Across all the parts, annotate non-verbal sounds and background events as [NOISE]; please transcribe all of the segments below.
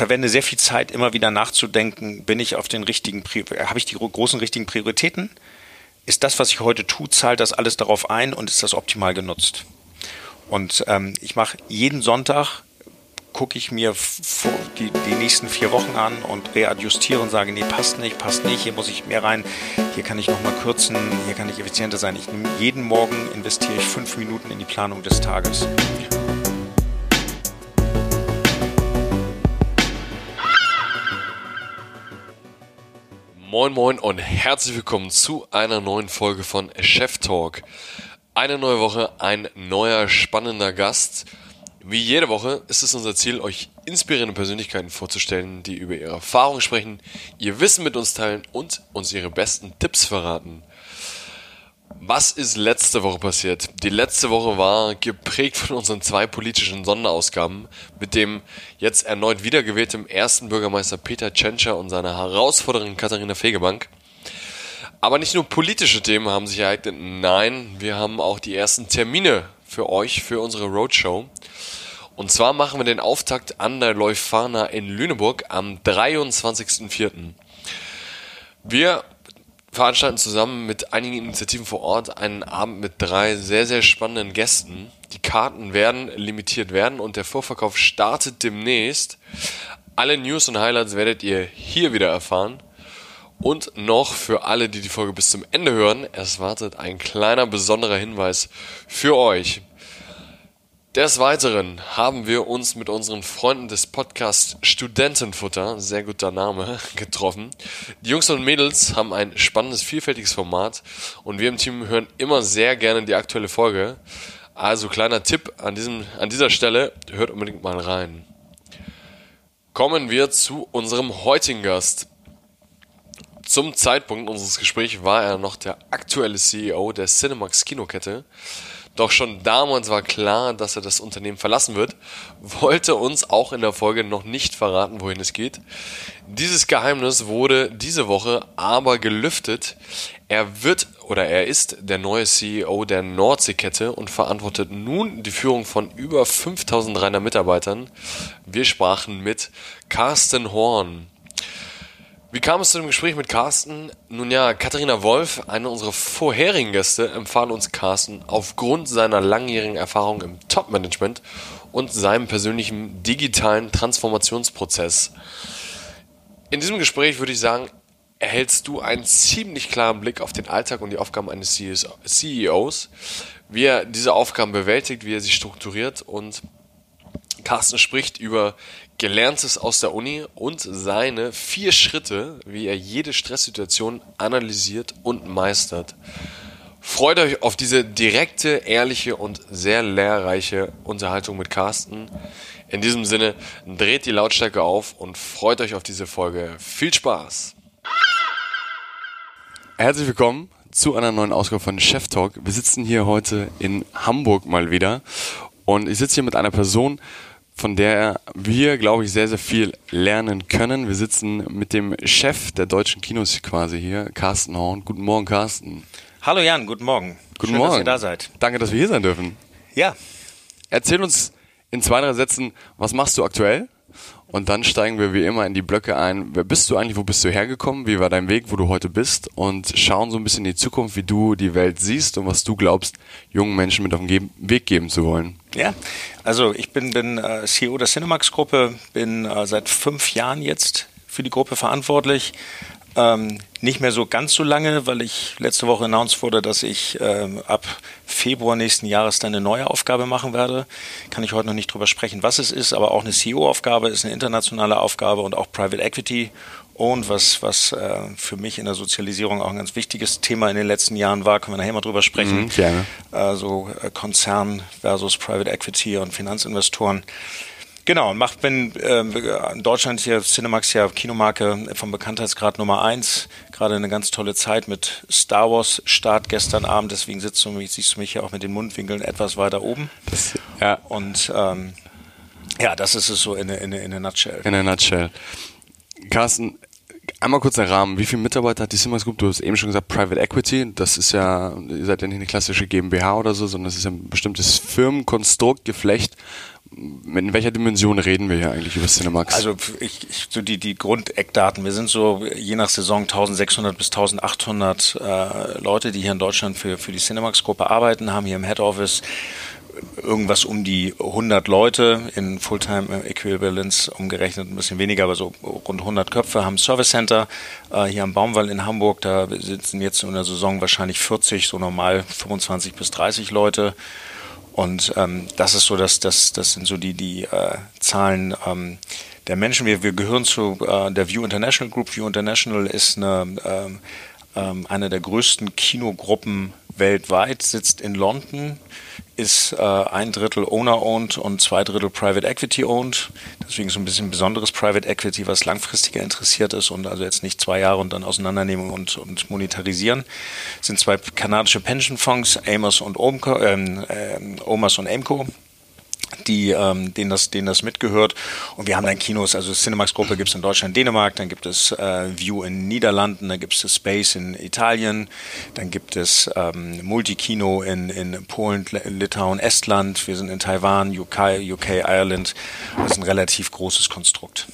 verwende sehr viel Zeit, immer wieder nachzudenken, bin ich auf den richtigen, habe ich die großen richtigen Prioritäten? Ist das, was ich heute tue, zahlt das alles darauf ein und ist das optimal genutzt? Und ähm, ich mache jeden Sonntag gucke ich mir die, die nächsten vier Wochen an und readjustiere und sage, nee, passt nicht, passt nicht, hier muss ich mehr rein, hier kann ich nochmal kürzen, hier kann ich effizienter sein. Ich nehme jeden Morgen investiere ich fünf Minuten in die Planung des Tages. Moin Moin und herzlich willkommen zu einer neuen Folge von Chef Talk. Eine neue Woche, ein neuer spannender Gast. Wie jede Woche ist es unser Ziel, euch inspirierende Persönlichkeiten vorzustellen, die über ihre Erfahrungen sprechen, ihr Wissen mit uns teilen und uns ihre besten Tipps verraten. Was ist letzte Woche passiert? Die letzte Woche war geprägt von unseren zwei politischen Sonderausgaben mit dem jetzt erneut wiedergewählten ersten Bürgermeister Peter Tschentscher und seiner Herausforderin Katharina Fegebank. Aber nicht nur politische Themen haben sich ereignet, nein, wir haben auch die ersten Termine für euch, für unsere Roadshow. Und zwar machen wir den Auftakt an der Leufana in Lüneburg am 23.04. Wir veranstalten zusammen mit einigen Initiativen vor Ort einen Abend mit drei sehr, sehr spannenden Gästen. Die Karten werden limitiert werden und der Vorverkauf startet demnächst. Alle News und Highlights werdet ihr hier wieder erfahren. Und noch für alle, die die Folge bis zum Ende hören, es wartet ein kleiner besonderer Hinweis für euch. Des Weiteren haben wir uns mit unseren Freunden des Podcasts Studentenfutter, sehr guter Name, [LAUGHS] getroffen. Die Jungs und Mädels haben ein spannendes, vielfältiges Format und wir im Team hören immer sehr gerne die aktuelle Folge. Also kleiner Tipp an, diesem, an dieser Stelle, hört unbedingt mal rein. Kommen wir zu unserem heutigen Gast. Zum Zeitpunkt unseres Gesprächs war er noch der aktuelle CEO der Cinemax Kinokette. Doch schon damals war klar, dass er das Unternehmen verlassen wird, wollte uns auch in der Folge noch nicht verraten, wohin es geht. Dieses Geheimnis wurde diese Woche aber gelüftet. Er wird oder er ist der neue CEO der Nordseekette und verantwortet nun die Führung von über 5300 Mitarbeitern. Wir sprachen mit Carsten Horn. Wie kam es zu dem Gespräch mit Carsten? Nun ja, Katharina Wolf, eine unserer vorherigen Gäste, empfahl uns Carsten aufgrund seiner langjährigen Erfahrung im Top-Management und seinem persönlichen digitalen Transformationsprozess. In diesem Gespräch würde ich sagen, erhältst du einen ziemlich klaren Blick auf den Alltag und die Aufgaben eines CEOs, wie er diese Aufgaben bewältigt, wie er sie strukturiert und Carsten spricht über Gelerntes aus der Uni und seine vier Schritte, wie er jede Stresssituation analysiert und meistert. Freut euch auf diese direkte, ehrliche und sehr lehrreiche Unterhaltung mit Carsten. In diesem Sinne, dreht die Lautstärke auf und freut euch auf diese Folge. Viel Spaß! Herzlich willkommen zu einer neuen Ausgabe von Chef Talk. Wir sitzen hier heute in Hamburg mal wieder und ich sitze hier mit einer Person, von der wir, glaube ich, sehr, sehr viel lernen können. Wir sitzen mit dem Chef der deutschen Kinos quasi hier, Carsten Horn. Guten Morgen, Carsten. Hallo Jan, guten Morgen. Guten Schön, Morgen. dass ihr da seid. Danke, dass wir hier sein dürfen. Ja. Erzähl uns in zwei, drei Sätzen, was machst du aktuell? Und dann steigen wir wie immer in die Blöcke ein. Wer bist du eigentlich? Wo bist du hergekommen? Wie war dein Weg, wo du heute bist? Und schauen so ein bisschen in die Zukunft, wie du die Welt siehst und was du glaubst, jungen Menschen mit auf den Weg geben zu wollen. Ja, also ich bin, bin äh, CEO der Cinemax-Gruppe, bin äh, seit fünf Jahren jetzt für die Gruppe verantwortlich. Ähm, nicht mehr so ganz so lange, weil ich letzte Woche announced wurde, dass ich ähm, ab Februar nächsten Jahres dann eine neue Aufgabe machen werde. Kann ich heute noch nicht drüber sprechen, was es ist, aber auch eine CEO-Aufgabe ist eine internationale Aufgabe und auch Private Equity und was, was äh, für mich in der Sozialisierung auch ein ganz wichtiges Thema in den letzten Jahren war, können wir nachher mal drüber sprechen. Mhm, gerne. Also äh, Konzern versus Private Equity und Finanzinvestoren. Genau, macht bin äh, in Deutschland hier Cinemax ja Kinomarke vom Bekanntheitsgrad Nummer eins. Gerade eine ganz tolle Zeit mit Star Wars Start gestern Abend. Deswegen sitzt du mich, siehst du mich ja auch mit den Mundwinkeln etwas weiter oben. Das, ja. Und ähm, ja, das ist es so in, in, in a nutshell. In a nutshell. Carsten, Einmal kurz der Rahmen. Wie viele Mitarbeiter hat die Simmers Group? Du hast eben schon gesagt, Private Equity. Das ist ja, ihr seid ja nicht eine klassische GmbH oder so, sondern das ist ja ein bestimmtes Firmenkonstrukt, Geflecht, in welcher Dimension reden wir hier eigentlich über Cinemax? Also ich, ich, so die, die Grundeckdaten. Wir sind so je nach Saison 1600 bis 1800 äh, Leute, die hier in Deutschland für, für die Cinemax-Gruppe arbeiten, haben hier im Head Office irgendwas um die 100 Leute in Fulltime Equivalence umgerechnet, ein bisschen weniger, aber so rund 100 Köpfe, haben Service Center äh, hier am Baumwall in Hamburg. Da sitzen jetzt in der Saison wahrscheinlich 40, so normal 25 bis 30 Leute. Und ähm, das ist so, dass das, das sind so die, die äh, Zahlen ähm, der Menschen. Wir, wir gehören zu äh, der View International Group. View International ist eine, ähm, ähm eine der größten Kinogruppen weltweit, sitzt in London ist äh, ein Drittel Owner-owned und zwei Drittel Private Equity-owned. Deswegen so ein bisschen besonderes Private Equity, was langfristiger interessiert ist und also jetzt nicht zwei Jahre und dann auseinandernehmen und, und monetarisieren. Das sind zwei kanadische Pensionfonds, Amos und Omco, ähm, äh, Omas und Aimco die, ähm, denen, das, denen das mitgehört. Und wir haben dann Kinos, also Cinemax-Gruppe gibt es in Deutschland, Dänemark, dann gibt es äh, View in Niederlanden, dann gibt es Space in Italien, dann gibt es ähm, Multikino in, in Polen, Litauen, Estland, wir sind in Taiwan, UK, UK, Ireland. Das ist ein relativ großes Konstrukt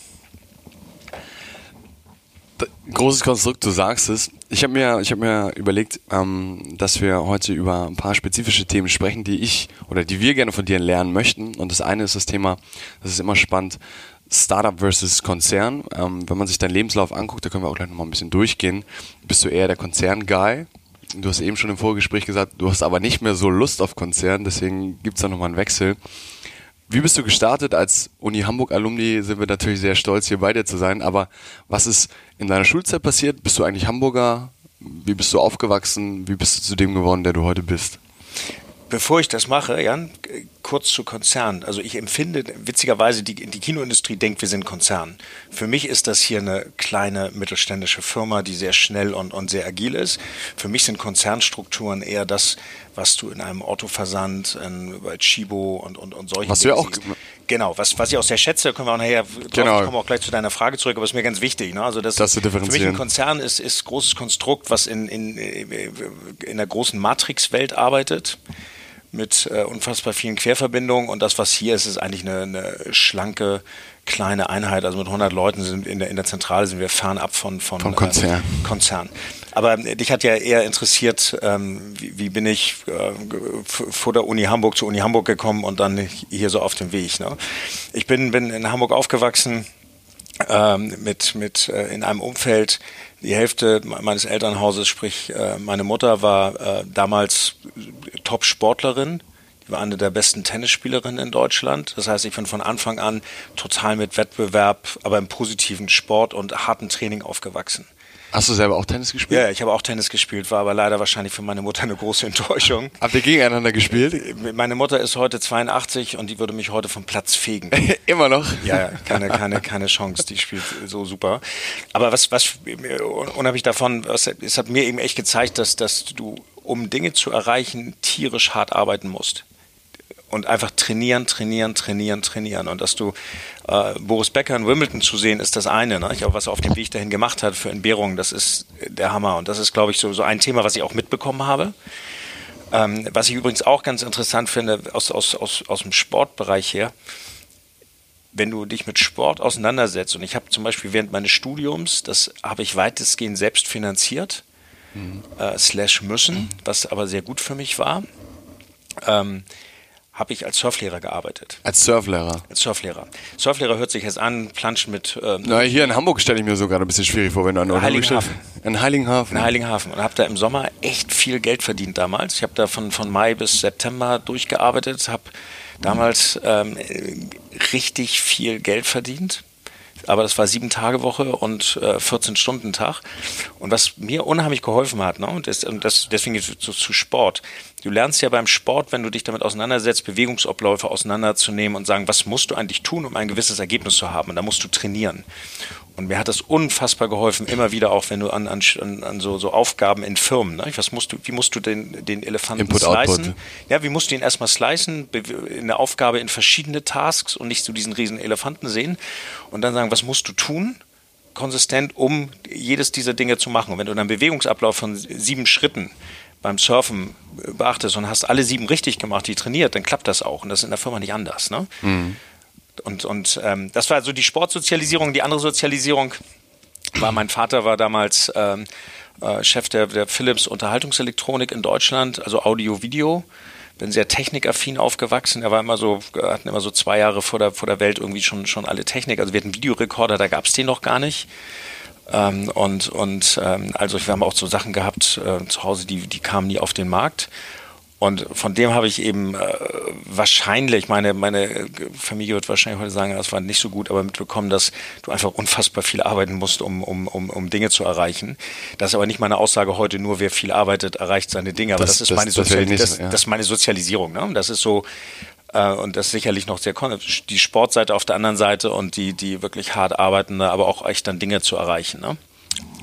großes Konstrukt, du sagst es. Ich habe mir, hab mir überlegt, ähm, dass wir heute über ein paar spezifische Themen sprechen, die ich oder die wir gerne von dir lernen möchten. Und das eine ist das Thema, das ist immer spannend, Startup versus Konzern. Ähm, wenn man sich deinen Lebenslauf anguckt, da können wir auch gleich nochmal ein bisschen durchgehen. Bist du eher der Konzern-Guy? Du hast eben schon im Vorgespräch gesagt, du hast aber nicht mehr so Lust auf Konzern, deswegen gibt es da nochmal einen Wechsel. Wie bist du gestartet? Als Uni Hamburg Alumni sind wir natürlich sehr stolz, hier bei dir zu sein. Aber was ist in deiner Schulzeit passiert? Bist du eigentlich Hamburger? Wie bist du aufgewachsen? Wie bist du zu dem geworden, der du heute bist? Bevor ich das mache, Jan, kurz zu Konzernen. Also ich empfinde, witzigerweise, die, die Kinoindustrie denkt, wir sind Konzern. Für mich ist das hier eine kleine mittelständische Firma, die sehr schnell und, und sehr agil ist. Für mich sind Konzernstrukturen eher das, was du in einem Autoversand, in, bei Chibo und, und, und solchen Was du ja auch. Genau, was, was ich auch sehr schätze, können wir auch nachher, genau. kommen auch gleich zu deiner Frage zurück, aber es ist mir ganz wichtig. Ne? Also das, das für mich ein Konzern ist, ist großes Konstrukt, was in, in, in der großen Matrix-Welt arbeitet mit äh, unfassbar vielen Querverbindungen und das, was hier ist, ist eigentlich eine, eine schlanke kleine Einheit, also mit 100 Leuten sind in der, in der Zentrale sind wir fernab von, von Vom Konzern. Ähm, Konzern. Aber dich hat ja eher interessiert, ähm, wie, wie, bin ich äh, vor der Uni Hamburg zur Uni Hamburg gekommen und dann hier so auf dem Weg. Ne? Ich bin, bin in Hamburg aufgewachsen ähm, mit, mit äh, in einem Umfeld, die Hälfte meines Elternhauses, sprich äh, meine Mutter war äh, damals Top-Sportlerin, die war eine der besten Tennisspielerinnen in Deutschland. Das heißt, ich bin von Anfang an total mit Wettbewerb, aber im positiven Sport und harten Training aufgewachsen. Hast du selber auch Tennis gespielt? Ja, ich habe auch Tennis gespielt, war aber leider wahrscheinlich für meine Mutter eine große Enttäuschung. [LAUGHS] Habt ihr gegeneinander gespielt? Meine Mutter ist heute 82 und die würde mich heute vom Platz fegen. [LAUGHS] Immer noch? Ja, keine, keine, keine Chance. Die spielt so super. Aber was, was unabhängig davon, was, es hat mir eben echt gezeigt, dass, dass du, um Dinge zu erreichen, tierisch hart arbeiten musst und einfach trainieren, trainieren, trainieren, trainieren. Und dass du äh, Boris Becker in Wimbledon zu sehen, ist das eine. Ne? Ich auch was er auf dem Weg dahin gemacht hat für Entbehrungen, das ist der Hammer. Und das ist, glaube ich, so, so ein Thema, was ich auch mitbekommen habe. Ähm, was ich übrigens auch ganz interessant finde, aus, aus, aus, aus dem Sportbereich her, wenn du dich mit Sport auseinandersetzt, und ich habe zum Beispiel während meines Studiums, das habe ich weitestgehend selbst finanziert, mhm. äh, slash müssen, was aber sehr gut für mich war. Ähm, habe ich als Surflehrer gearbeitet. Als Surflehrer? Als Surflehrer. Surflehrer hört sich jetzt an, planschen mit... Ähm, Na, hier in Hamburg stelle ich mir so gerade ein bisschen schwierig vor, wenn du an Heiligenhafen. In Heiligenhafen. In Heiligenhafen. Und habe da im Sommer echt viel Geld verdient damals. Ich habe da von, von Mai bis September durchgearbeitet, habe damals ähm, richtig viel Geld verdient aber das war sieben Tage Woche und äh, 14 Stunden Tag. Und was mir unheimlich geholfen hat, ne, und, das, und das, deswegen zu, zu Sport. Du lernst ja beim Sport, wenn du dich damit auseinandersetzt, Bewegungsabläufe auseinanderzunehmen und sagen, was musst du eigentlich tun, um ein gewisses Ergebnis zu haben? Und da musst du trainieren. Und mir hat das unfassbar geholfen, immer wieder auch, wenn du an, an, an so, so Aufgaben in Firmen, ne? was musst du, wie musst du den, den Elefanten Input, slicen? Output. Ja, wie musst du ihn erstmal slicen, in der Aufgabe in verschiedene Tasks und nicht so diesen riesen Elefanten sehen und dann sagen, was musst du tun? konsistent, um jedes dieser Dinge zu machen. Und wenn du einen Bewegungsablauf von sieben Schritten beim Surfen beachtest und hast alle sieben richtig gemacht, die trainiert, dann klappt das auch. Und das ist in der Firma nicht anders. Ne? Mhm. Und, und ähm, das war so die Sportsozialisierung. Die andere Sozialisierung war, mein Vater war damals ähm, äh, Chef der, der Philips Unterhaltungselektronik in Deutschland, also Audio-Video bin sehr technikaffin aufgewachsen. Er war immer so, hatten immer so zwei Jahre vor der, vor der Welt irgendwie schon, schon alle Technik. Also wir hatten Videorekorder, da gab es den noch gar nicht. Ähm, und und ähm, also wir haben auch so Sachen gehabt äh, zu Hause, die, die kamen nie auf den Markt. Und von dem habe ich eben äh, wahrscheinlich, meine, meine Familie wird wahrscheinlich heute sagen, das war nicht so gut, aber mitbekommen, dass du einfach unfassbar viel arbeiten musst, um, um, um, um Dinge zu erreichen. Das ist aber nicht meine Aussage heute, nur wer viel arbeitet, erreicht seine Dinge. Aber das, das ist, das, meine, Sozial nicht, das, ja. das ist meine Sozialisierung. Ne? Das ist so, äh, und das ist sicherlich noch sehr die Sportseite auf der anderen Seite und die, die wirklich hart arbeitende, aber auch echt dann Dinge zu erreichen. Ne?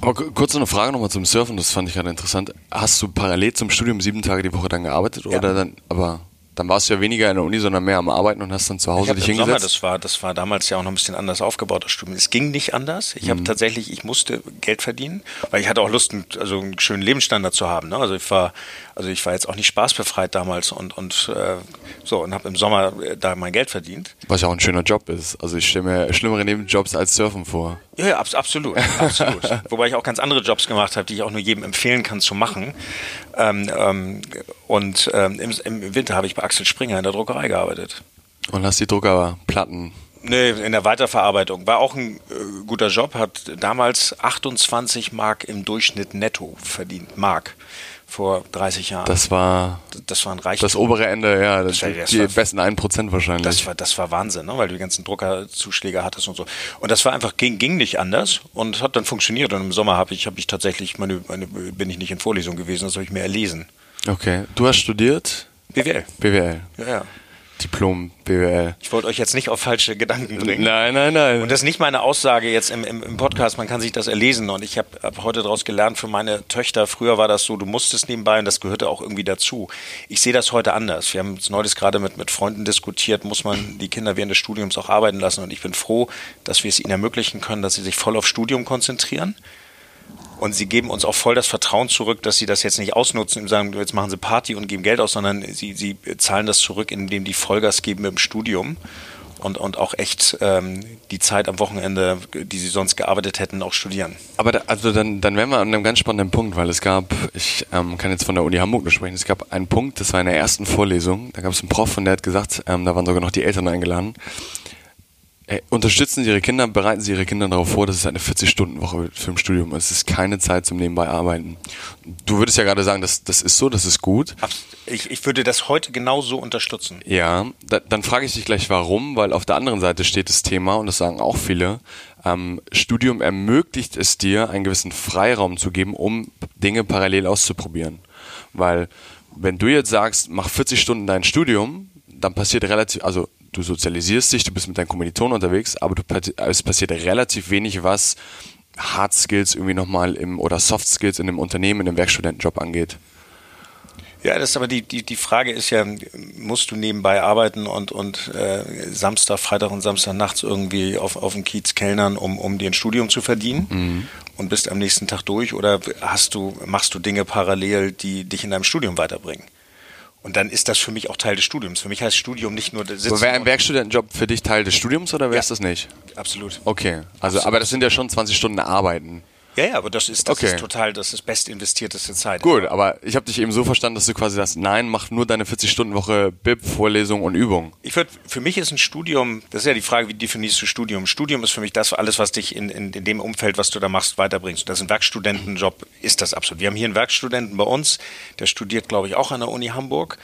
Aber kurz eine Frage nochmal zum Surfen, das fand ich gerade interessant. Hast du parallel zum Studium sieben Tage die Woche dann gearbeitet ja. oder dann, aber dann warst du ja weniger in der Uni, sondern mehr am Arbeiten und hast dann zu Hause dich hingesetzt. Sommer, das war, das war damals ja auch noch ein bisschen anders aufgebaut, das Studium. Es ging nicht anders. Ich mhm. habe tatsächlich, ich musste Geld verdienen, weil ich hatte auch Lust, also einen schönen Lebensstandard zu haben. Ne? Also ich war, also ich war jetzt auch nicht spaßbefreit damals und, und äh, so und habe im Sommer äh, da mein Geld verdient. Was ja auch ein schöner Job ist. Also ich stelle mir schlimmere Nebenjobs als Surfen vor. Ja, ja absolut, absolut. [LAUGHS] Wobei ich auch ganz andere Jobs gemacht habe, die ich auch nur jedem empfehlen kann zu machen. Ähm, ähm, und ähm, im, im, Winter habe ich bei Axel Springer in der Druckerei gearbeitet. Und hast die Druckerplatten Nee, in der Weiterverarbeitung. War auch ein äh, guter Job, hat damals 28 Mark im Durchschnitt netto verdient. Mark vor 30 Jahren. Das war das war ein Reichtum. Das obere Ende, ja, das, das die war, besten 1% wahrscheinlich. Das war das war Wahnsinn, ne? weil du die ganzen Druckerzuschläge hattest und so. Und das war einfach ging, ging nicht anders und hat dann funktioniert und im Sommer habe ich habe ich tatsächlich meine, meine bin ich nicht in Vorlesung gewesen, das habe ich mir erlesen. Okay, du hast studiert BWL. BWL. Ja, ja. Diplom BWL. Ich wollte euch jetzt nicht auf falsche Gedanken bringen. Nein, nein, nein. Und das ist nicht meine Aussage jetzt im, im, im Podcast, man kann sich das erlesen. Und ich habe hab heute daraus gelernt für meine Töchter, früher war das so, du musstest nebenbei und das gehörte auch irgendwie dazu. Ich sehe das heute anders. Wir haben es neulich gerade mit, mit Freunden diskutiert, muss man die Kinder während des Studiums auch arbeiten lassen. Und ich bin froh, dass wir es ihnen ermöglichen können, dass sie sich voll auf Studium konzentrieren und sie geben uns auch voll das Vertrauen zurück, dass sie das jetzt nicht ausnutzen und sagen, jetzt machen sie Party und geben Geld aus, sondern sie, sie zahlen das zurück, indem die Vollgas geben im Studium und, und auch echt ähm, die Zeit am Wochenende, die sie sonst gearbeitet hätten, auch studieren. Aber da, also dann, dann wären wir an einem ganz spannenden Punkt, weil es gab, ich ähm, kann jetzt von der Uni Hamburg nur sprechen, es gab einen Punkt, das war in der ersten Vorlesung, da gab es einen Prof und der hat gesagt, ähm, da waren sogar noch die Eltern eingeladen, Ey, unterstützen Sie Ihre Kinder, bereiten Sie Ihre Kinder darauf vor, dass es eine 40-Stunden-Woche für ein Studium ist. Es ist keine Zeit zum Nebenbei arbeiten. Du würdest ja gerade sagen, das, das ist so, das ist gut. Ich, ich würde das heute genauso unterstützen. Ja, da, dann frage ich dich gleich warum, weil auf der anderen Seite steht das Thema, und das sagen auch viele, ähm, Studium ermöglicht es dir, einen gewissen Freiraum zu geben, um Dinge parallel auszuprobieren. Weil wenn du jetzt sagst, mach 40 Stunden dein Studium, dann passiert relativ, also du sozialisierst dich, du bist mit deinen Kommilitonen unterwegs, aber du, es passiert relativ wenig, was Hard Skills irgendwie nochmal im oder Soft Skills in einem Unternehmen, in einem Werkstudentenjob angeht. Ja, das ist aber die, die, die Frage ist ja, musst du nebenbei arbeiten und, und äh, Samstag, Freitag und Samstag nachts irgendwie auf, auf dem Kiez kellnern, um, um dir ein Studium zu verdienen mhm. und bist am nächsten Tag durch oder hast du, machst du Dinge parallel, die dich in deinem Studium weiterbringen? Und dann ist das für mich auch Teil des Studiums. Für mich heißt Studium nicht nur sitzen. Wäre ein Werkstudentenjob für dich Teil des Studiums oder wäre es ja, das nicht? Absolut. Okay, also absolut. aber das sind ja schon 20 Stunden Arbeiten. Ja, ja, aber das ist, das okay. ist total, das ist best investierteste Zeit. Gut, aber ich habe dich eben so verstanden, dass du quasi sagst, nein, mach nur deine 40-Stunden-Woche BIP, Vorlesung und Übung. Ich würde, für mich ist ein Studium, das ist ja die Frage, wie definierst du Studium? Studium ist für mich das alles, was dich in, in, in dem Umfeld, was du da machst, weiterbringst. Das ist ein Werkstudentenjob, ist das absolut. Wir haben hier einen Werkstudenten bei uns, der studiert, glaube ich, auch an der Uni Hamburg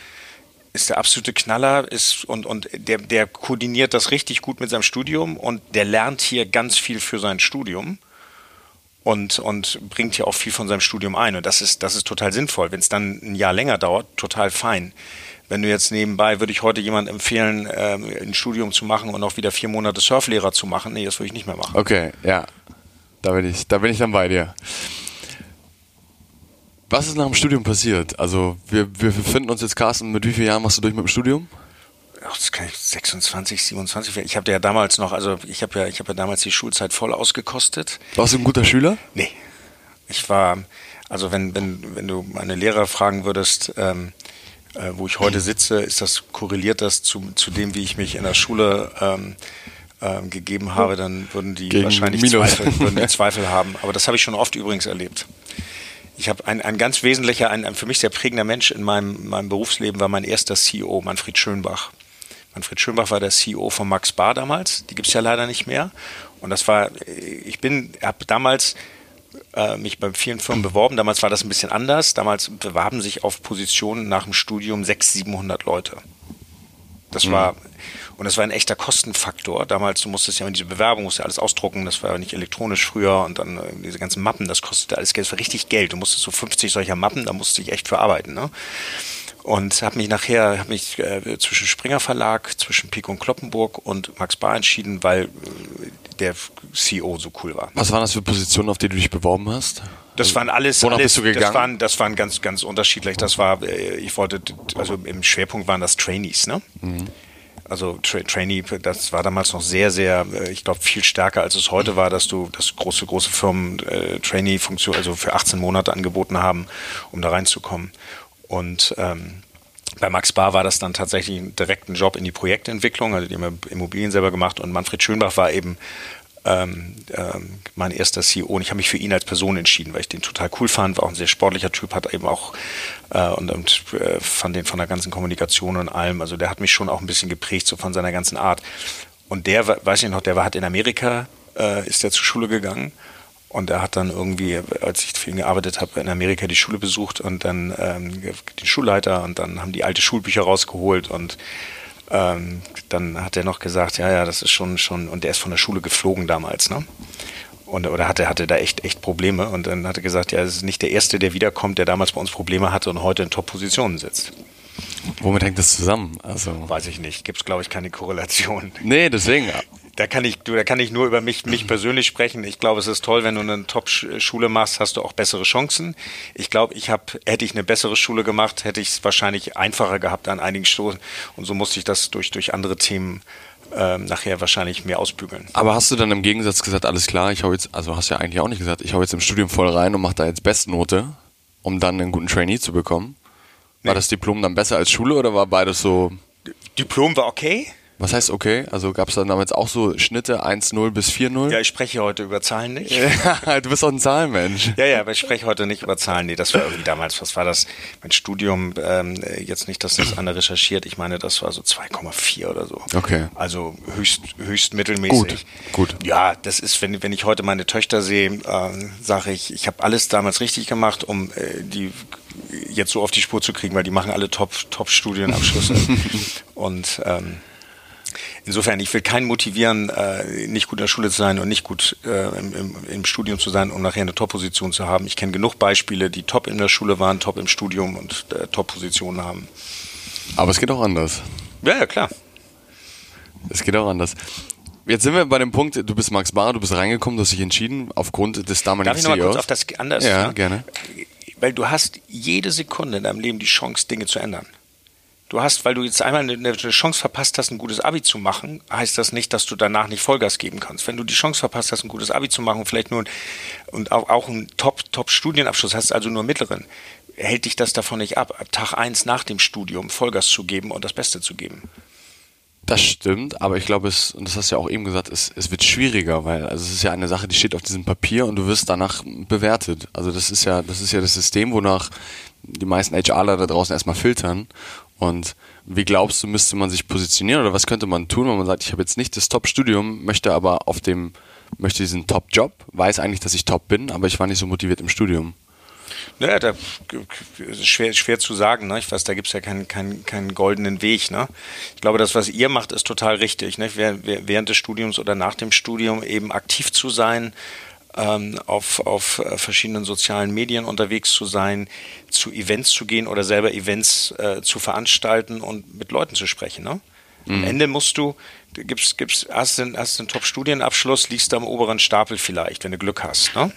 ist der absolute Knaller ist und, und der, der koordiniert das richtig gut mit seinem Studium und der lernt hier ganz viel für sein Studium und, und bringt hier auch viel von seinem Studium ein. Und das ist, das ist total sinnvoll. Wenn es dann ein Jahr länger dauert, total fein. Wenn du jetzt nebenbei, würde ich heute jemand empfehlen, äh, ein Studium zu machen und auch wieder vier Monate Surflehrer zu machen. Nee, das würde ich nicht mehr machen. Okay, ja. Da bin ich, da bin ich dann bei dir. Was ist nach dem Studium passiert? Also, wir, wir befinden uns jetzt, Carsten, mit wie vielen Jahren machst du durch mit dem Studium? Ach, das kann ich 26, 27. Ich habe ja damals noch, also ich habe ja, ich habe ja damals die Schulzeit voll ausgekostet. Warst du ein guter Schüler? Nee. Ich war, Also wenn, wenn, wenn du meine Lehrer fragen würdest, ähm, äh, wo ich heute sitze, ist das korreliert das zu, zu dem, wie ich mich in der Schule ähm, ähm, gegeben habe, dann würden die Gegen wahrscheinlich Zweifel, würden die Zweifel haben. Aber das habe ich schon oft übrigens erlebt. Ich habe ein, ein ganz wesentlicher, ein, ein für mich sehr prägender Mensch in meinem, meinem Berufsleben war mein erster CEO, Manfred Schönbach. Manfred Schönbach war der CEO von Max Bar damals. Die gibt es ja leider nicht mehr. Und das war, ich bin, habe damals äh, mich bei vielen Firmen beworben. Damals war das ein bisschen anders. Damals bewarben sich auf Positionen nach dem Studium 600, 700 Leute. Das mhm. war, und das war ein echter Kostenfaktor. Damals, du musstest ja in diese Bewerbung, musst ja alles ausdrucken, das war ja nicht elektronisch früher und dann äh, diese ganzen Mappen, das kostete alles Geld, das war richtig Geld. Du musstest so 50 solcher Mappen, da musste ich echt für arbeiten. Ne? Und habe mich nachher hab mich äh, zwischen Springer Verlag, zwischen Pico und Kloppenburg und Max Bar entschieden, weil äh, der CEO so cool war. Was waren das für Positionen, auf die du dich beworben hast? Das waren alles, Wonach alles bist du gegangen? das waren, das waren ganz, ganz unterschiedlich. Das war, äh, ich wollte, also im Schwerpunkt waren das Trainees, ne? Mhm. Also Tra Trainee, das war damals noch sehr, sehr, äh, ich glaube, viel stärker als es heute war, dass du, dass große, große Firmen äh, Trainee-Funktion, also für 18 Monate angeboten haben, um da reinzukommen. Und ähm, bei Max Bar war das dann tatsächlich direkt ein Job in die Projektentwicklung, also die haben Immobilien selber gemacht und Manfred Schönbach war eben ähm, ähm, mein erster CEO und ich habe mich für ihn als Person entschieden, weil ich den total cool fand, war auch ein sehr sportlicher Typ, hat eben auch äh, und, und äh, fand den von der ganzen Kommunikation und allem, also der hat mich schon auch ein bisschen geprägt, so von seiner ganzen Art. Und der, weiß ich noch, der war, hat in Amerika, äh, ist der zur Schule gegangen und er hat dann irgendwie, als ich für ihn gearbeitet habe, in Amerika die Schule besucht und dann ähm, den Schulleiter und dann haben die alte Schulbücher rausgeholt und ähm, dann hat er noch gesagt, ja, ja, das ist schon, schon, und der ist von der Schule geflogen damals, ne? Und, oder hatte, hatte da echt, echt Probleme. Und dann hat er gesagt, ja, es ist nicht der Erste, der wiederkommt, der damals bei uns Probleme hatte und heute in Top-Positionen sitzt. Womit hängt das zusammen? Also Weiß ich nicht. Gibt es, glaube ich, keine Korrelation. Nee, deswegen da kann ich, da kann ich nur über mich, mich [CLEARS THROAT] persönlich sprechen. Ich glaube, es ist toll, wenn du eine Top-Schule machst, hast du auch bessere Chancen. Ich glaube, ich habe, hätte ich eine bessere Schule gemacht, hätte ich es wahrscheinlich einfacher gehabt an einigen Stellen. Und so musste ich das durch, durch andere Themen ähm, nachher wahrscheinlich mehr ausbügeln. Aber hast du dann im Gegensatz gesagt, alles klar, ich hau jetzt, also hast du ja eigentlich auch nicht gesagt, ich hau jetzt im Studium voll rein und mache da jetzt Bestnote, um dann einen guten Trainee zu bekommen? War nee. das Diplom dann besser als Schule oder war beides so? Diplom war okay. Was heißt okay? Also gab es dann damals auch so Schnitte 1-0 bis 4-0? Ja, ich spreche heute über Zahlen nicht. [LAUGHS] du bist auch ein Zahlenmensch. Ja, ja, aber ich spreche heute nicht über Zahlen. Nee, das war irgendwie damals, was war das? Mein Studium, ähm, jetzt nicht, dass das Anne recherchiert, ich meine, das war so 2,4 oder so. Okay. Also höchst, höchst mittelmäßig. Gut, gut. Ja, das ist, wenn, wenn ich heute meine Töchter sehe, äh, sage ich, ich habe alles damals richtig gemacht, um äh, die jetzt so auf die Spur zu kriegen, weil die machen alle Top, Top Studienabschlüsse. [LAUGHS] und ähm, Insofern, ich will keinen motivieren, äh, nicht gut in der Schule zu sein und nicht gut äh, im, im, im, Studium zu sein, um nachher eine Top-Position zu haben. Ich kenne genug Beispiele, die top in der Schule waren, top im Studium und äh, Top-Positionen haben. Aber es geht auch anders. Ja, ja, klar. Es geht auch anders. Jetzt sind wir bei dem Punkt, du bist Max Bar, du bist reingekommen, du hast dich entschieden aufgrund des damaligen Darf ich nochmal kurz auf das anders? Ja, gerne. Weil du hast jede Sekunde in deinem Leben die Chance, Dinge zu ändern. Du hast, weil du jetzt einmal eine, Chance verpasst hast, ein gutes Abi zu machen, heißt das nicht, dass du danach nicht Vollgas geben kannst. Wenn du die Chance verpasst hast, ein gutes Abi zu machen, vielleicht nur und auch, auch einen Top, Top Studienabschluss hast, also nur mittleren, hält dich das davon nicht ab, ab Tag eins nach dem Studium Vollgas zu geben und das Beste zu geben. Das stimmt, aber ich glaube, es, und das hast du ja auch eben gesagt, es, es wird schwieriger, weil also es ist ja eine Sache, die steht auf diesem Papier und du wirst danach bewertet. Also das ist ja, das ist ja das System, wonach die meisten HRler da draußen erstmal filtern. Und wie glaubst du, müsste man sich positionieren oder was könnte man tun, wenn man sagt, ich habe jetzt nicht das Top-Studium, möchte aber auf dem, möchte diesen Top-Job, weiß eigentlich, dass ich top bin, aber ich war nicht so motiviert im Studium? Naja, da ist schwer, schwer zu sagen. Ne? Ich weiß, da gibt es ja keinen, keinen, keinen goldenen Weg. Ne? Ich glaube, das, was ihr macht, ist total richtig. Ne? Während des Studiums oder nach dem Studium eben aktiv zu sein, ähm, auf, auf äh, verschiedenen sozialen Medien unterwegs zu sein, zu Events zu gehen oder selber Events äh, zu veranstalten und mit Leuten zu sprechen. Ne? Mhm. Am Ende musst du, gibst, gibst, hast einen, hast einen Top-Studienabschluss, liegst du am oberen Stapel vielleicht, wenn du Glück hast. Ne?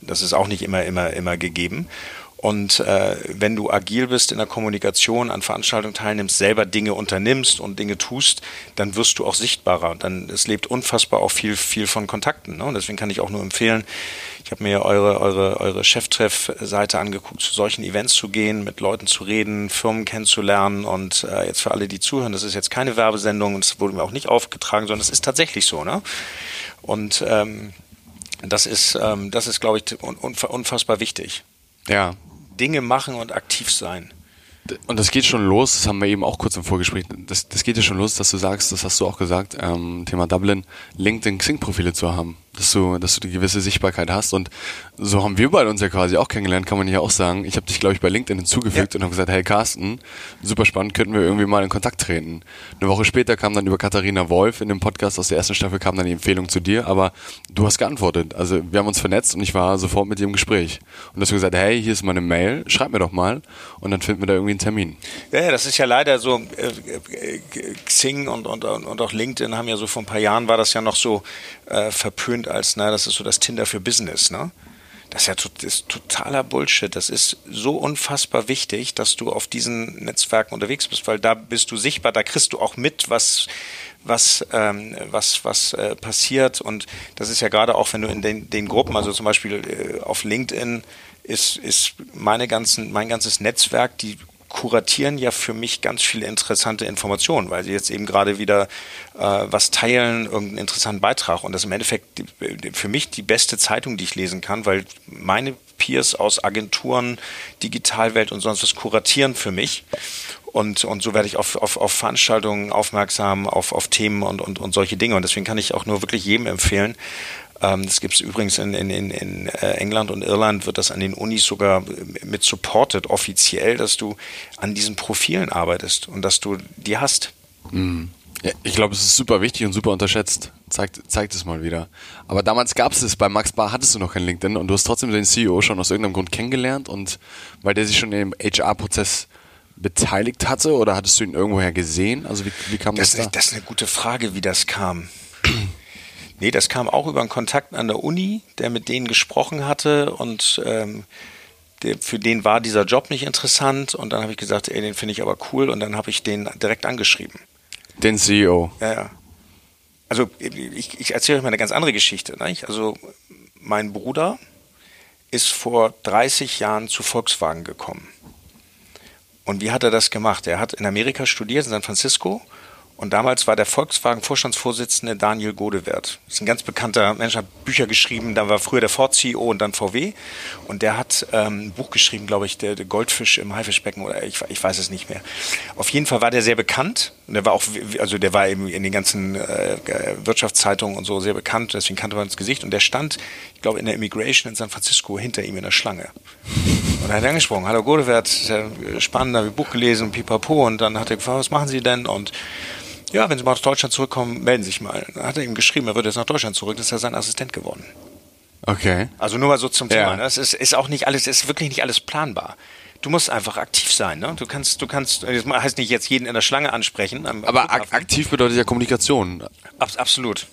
Das ist auch nicht immer, immer, immer gegeben. Und äh, wenn du agil bist in der Kommunikation, an Veranstaltungen teilnimmst, selber Dinge unternimmst und Dinge tust, dann wirst du auch sichtbarer. Dann es lebt unfassbar auch viel, viel von Kontakten. Ne? Und deswegen kann ich auch nur empfehlen, ich habe mir eure, eure, eure Cheftreff-Seite angeguckt, zu solchen Events zu gehen, mit Leuten zu reden, Firmen kennenzulernen. Und äh, jetzt für alle, die zuhören, das ist jetzt keine Werbesendung und es wurde mir auch nicht aufgetragen, sondern es ist tatsächlich so. Ne? Und ähm, das ist, ähm, das ist, glaube ich, unfassbar wichtig. Ja. Dinge machen und aktiv sein. Und das geht schon los, das haben wir eben auch kurz im Vorgespräch, das, das geht ja schon los, dass du sagst, das hast du auch gesagt, ähm, Thema Dublin, LinkedIn-Xing-Profile zu haben dass du, dass du die gewisse Sichtbarkeit hast. Und so haben wir beide uns ja quasi auch kennengelernt, kann man ja auch sagen. Ich habe dich, glaube ich, bei LinkedIn hinzugefügt ja. und habe gesagt, hey Carsten, super spannend, könnten wir irgendwie mal in Kontakt treten. Eine Woche später kam dann über Katharina Wolf in dem Podcast aus der ersten Staffel kam dann die Empfehlung zu dir, aber du hast geantwortet. Also wir haben uns vernetzt und ich war sofort mit dir im Gespräch. Und hast du gesagt, hey, hier ist meine Mail, schreib mir doch mal und dann finden wir da irgendwie einen Termin. Ja, ja das ist ja leider so, äh, äh, Xing und, und, und auch LinkedIn haben ja so vor ein paar Jahren war das ja noch so äh, verpönt als, na, das ist so das Tinder für Business, ne? Das ist ja das ist totaler Bullshit. Das ist so unfassbar wichtig, dass du auf diesen Netzwerken unterwegs bist, weil da bist du sichtbar, da kriegst du auch mit, was was, ähm, was, was äh, passiert. Und das ist ja gerade auch, wenn du in den, den Gruppen, also zum Beispiel äh, auf LinkedIn, ist, ist meine ganzen, mein ganzes Netzwerk, die kuratieren ja für mich ganz viele interessante Informationen, weil sie jetzt eben gerade wieder äh, was teilen, irgendeinen interessanten Beitrag. Und das ist im Endeffekt für mich die beste Zeitung, die ich lesen kann, weil meine Peers aus Agenturen, Digitalwelt und sonst was kuratieren für mich. Und, und so werde ich auf, auf, auf Veranstaltungen aufmerksam, auf, auf Themen und, und, und solche Dinge. Und deswegen kann ich auch nur wirklich jedem empfehlen, das gibt es übrigens in, in, in, äh, England und Irland, wird das an den Unis sogar mit supported, offiziell, dass du an diesen Profilen arbeitest und dass du die hast. Mhm. Ja, ich glaube, es ist super wichtig und super unterschätzt. Zeigt, zeigt es mal wieder. Aber damals gab es es, bei Max Bar hattest du noch kein LinkedIn und du hast trotzdem den CEO schon aus irgendeinem Grund kennengelernt und weil der sich schon im HR-Prozess beteiligt hatte oder hattest du ihn irgendwoher gesehen? Also wie, wie kam das, das da? Das ist eine gute Frage, wie das kam. [CLEARS THROAT] Nee, das kam auch über einen Kontakt an der Uni, der mit denen gesprochen hatte und ähm, der, für den war dieser Job nicht interessant und dann habe ich gesagt, ey, den finde ich aber cool und dann habe ich den direkt angeschrieben. Den CEO? Ja, ja. Also ich, ich erzähle euch mal eine ganz andere Geschichte. Nicht? Also mein Bruder ist vor 30 Jahren zu Volkswagen gekommen. Und wie hat er das gemacht? Er hat in Amerika studiert, in San Francisco und damals war der Volkswagen-Vorstandsvorsitzende Daniel Godewert. Das ist ein ganz bekannter Mensch, hat Bücher geschrieben, da war früher der Ford-CEO und dann VW. Und der hat ähm, ein Buch geschrieben, glaube ich, der, der, Goldfisch im Haifischbecken oder ich, ich, weiß es nicht mehr. Auf jeden Fall war der sehr bekannt. Und der war auch, also der war eben in den ganzen äh, Wirtschaftszeitungen und so sehr bekannt, deswegen kannte man das Gesicht. Und der stand, ich glaube, in der Immigration in San Francisco hinter ihm in der Schlange. Und er hat angesprochen, hallo Godewert, spannend, habe ich Buch gelesen, pipapo. Und dann hat er gefragt, was machen Sie denn? Und ja, wenn Sie mal aus Deutschland zurückkommen, melden Sie sich mal. Dann hat er ihm geschrieben, er wird jetzt nach Deutschland zurück, das ist ja sein Assistent geworden. Okay. Also nur mal so zum Thema. Ja. Ne? Es ist, ist auch nicht alles, ist wirklich nicht alles planbar. Du musst einfach aktiv sein. Ne? Du kannst, du kannst, das heißt nicht jetzt jeden in der Schlange ansprechen. Aber ak aktiv bedeutet ja Kommunikation. Ab, absolut.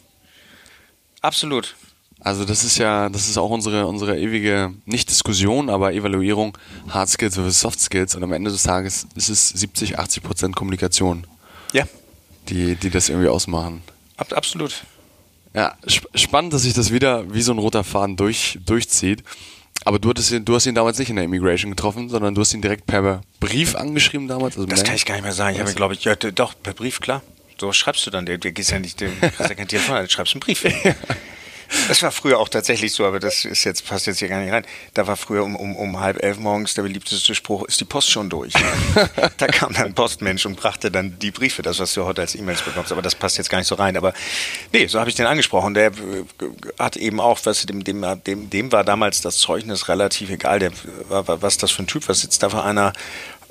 Absolut. Also das ist ja, das ist auch unsere, unsere ewige, nicht Diskussion, aber Evaluierung, Hard Skills versus Soft Skills. Und am Ende des Tages ist es 70, 80 Prozent Kommunikation. Ja die, die das irgendwie ausmachen. Ab, absolut. Ja, sp spannend, dass sich das wieder wie so ein roter Faden durch, durchzieht. Aber du, hattest ihn, du hast ihn damals nicht in der Immigration getroffen, sondern du hast ihn direkt per Brief angeschrieben damals. Also das kann ich gar nicht mehr sagen. Ich habe glaube ich, ja, doch, per Brief, klar. So schreibst du dann, der, der gehst ja nicht, der [LAUGHS] kriegst ja kein Telefon, du schreibst einen Brief. Das war früher auch tatsächlich so, aber das ist jetzt, passt jetzt hier gar nicht rein. Da war früher um, um, um halb elf morgens der beliebteste Spruch, ist die Post schon durch? [LAUGHS] da kam dann ein Postmensch und brachte dann die Briefe, das, was du heute als E-Mails bekommst, aber das passt jetzt gar nicht so rein. Aber nee, so habe ich den angesprochen. Der äh, hat eben auch, was dem, dem, dem, dem war damals das Zeugnis relativ egal, der war, was das für ein Typ, was sitzt da für einer,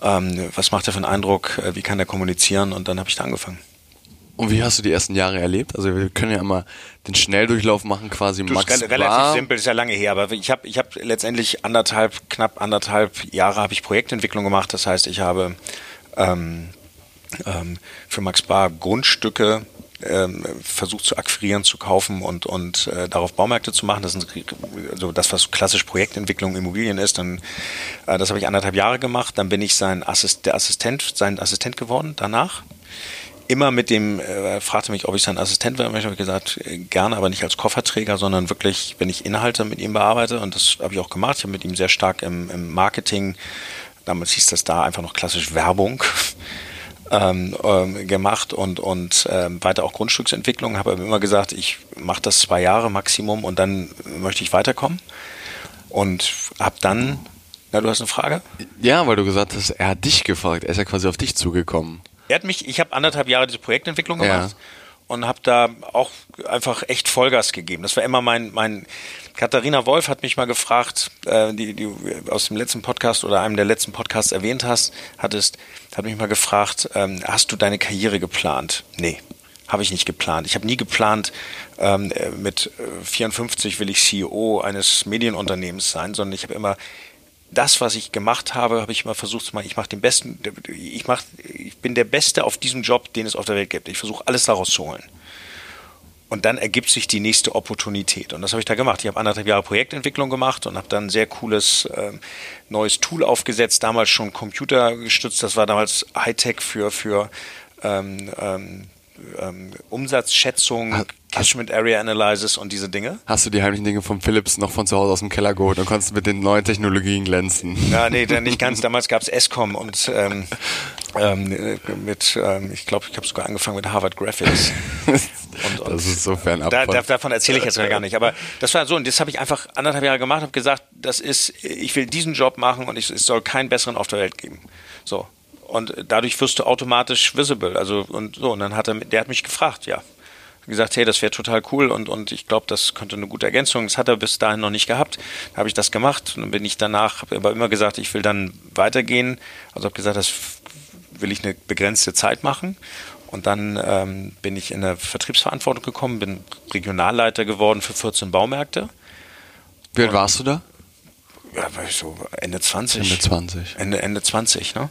ähm, was macht er für einen Eindruck, äh, wie kann er kommunizieren und dann habe ich da angefangen. Und wie hast du die ersten Jahre erlebt? Also wir können ja immer den Schnelldurchlauf machen, quasi du, Max Relativ Bar. simpel, ist ja lange her, aber ich habe ich hab letztendlich anderthalb, knapp anderthalb Jahre habe ich Projektentwicklung gemacht. Das heißt, ich habe ähm, ähm, für Max Bar Grundstücke ähm, versucht zu akquirieren, zu kaufen und, und äh, darauf Baumärkte zu machen. Das ist also das, was klassisch Projektentwicklung Immobilien ist. Dann, äh, das habe ich anderthalb Jahre gemacht. Dann bin ich sein Assist, der Assistent, sein Assistent geworden danach immer mit dem, äh, er fragte mich, ob ich sein Assistent wäre. Ich habe gesagt, äh, gerne, aber nicht als Kofferträger, sondern wirklich, wenn ich Inhalte mit ihm bearbeite. Und das habe ich auch gemacht. Ich habe mit ihm sehr stark im, im Marketing, damals hieß das da einfach noch klassisch Werbung, [LAUGHS] ähm, ähm, gemacht und, und ähm, weiter auch Grundstücksentwicklung. Habe immer gesagt, ich mache das zwei Jahre Maximum und dann möchte ich weiterkommen. Und habe dann, na, du hast eine Frage? Ja, weil du gesagt hast, er hat dich gefragt. Er ist ja quasi auf dich zugekommen. Er hat mich, ich habe anderthalb Jahre diese Projektentwicklung gemacht. Ja und habe da auch einfach echt Vollgas gegeben. Das war immer mein, mein Katharina Wolf hat mich mal gefragt, äh, die, die aus dem letzten Podcast oder einem der letzten Podcasts erwähnt hast, hattest, hat mich mal gefragt, ähm, hast du deine Karriere geplant? Nee, habe ich nicht geplant. Ich habe nie geplant, ähm, mit 54 will ich CEO eines Medienunternehmens sein, sondern ich habe immer das, was ich gemacht habe, habe ich immer versucht zu machen. Ich mache den besten, ich mach, ich bin der Beste auf diesem Job, den es auf der Welt gibt. Ich versuche alles daraus zu holen. Und dann ergibt sich die nächste Opportunität. Und das habe ich da gemacht. Ich habe anderthalb Jahre Projektentwicklung gemacht und habe dann ein sehr cooles äh, neues Tool aufgesetzt, damals schon computergestützt. Das war damals Hightech für, für ähm, ähm, ähm, Umsatzschätzung, Catchment Area Analysis und diese Dinge. Hast du die heimlichen Dinge von Philips noch von zu Hause aus dem Keller geholt und konntest mit den neuen Technologien glänzen? Ja, nee, nicht ganz. Damals gab es ESCOM und ähm, ähm, mit, ähm, ich glaube, ich habe sogar angefangen mit Harvard Graphics. [LAUGHS] Und, und das ist so fernab. Da, davon erzähle ich jetzt gar nicht. Aber das war so, und das habe ich einfach anderthalb Jahre gemacht, habe gesagt, das ist, ich will diesen Job machen und ich, es soll keinen besseren auf der Welt geben. So. Und dadurch wirst du automatisch visible. Also und so. Und dann hat er, der hat mich gefragt, ja. Gesagt, hey, das wäre total cool und, und ich glaube, das könnte eine gute Ergänzung. Das hat er bis dahin noch nicht gehabt. Da habe ich das gemacht. Und dann bin ich danach, habe aber immer gesagt, ich will dann weitergehen. Also habe gesagt, das will ich eine begrenzte Zeit machen. Und dann ähm, bin ich in eine Vertriebsverantwortung gekommen, bin Regionalleiter geworden für 14 Baumärkte. Wie alt warst du da? Ja, war ich so Ende 20. Ende 20. Ende, Ende 20, ne?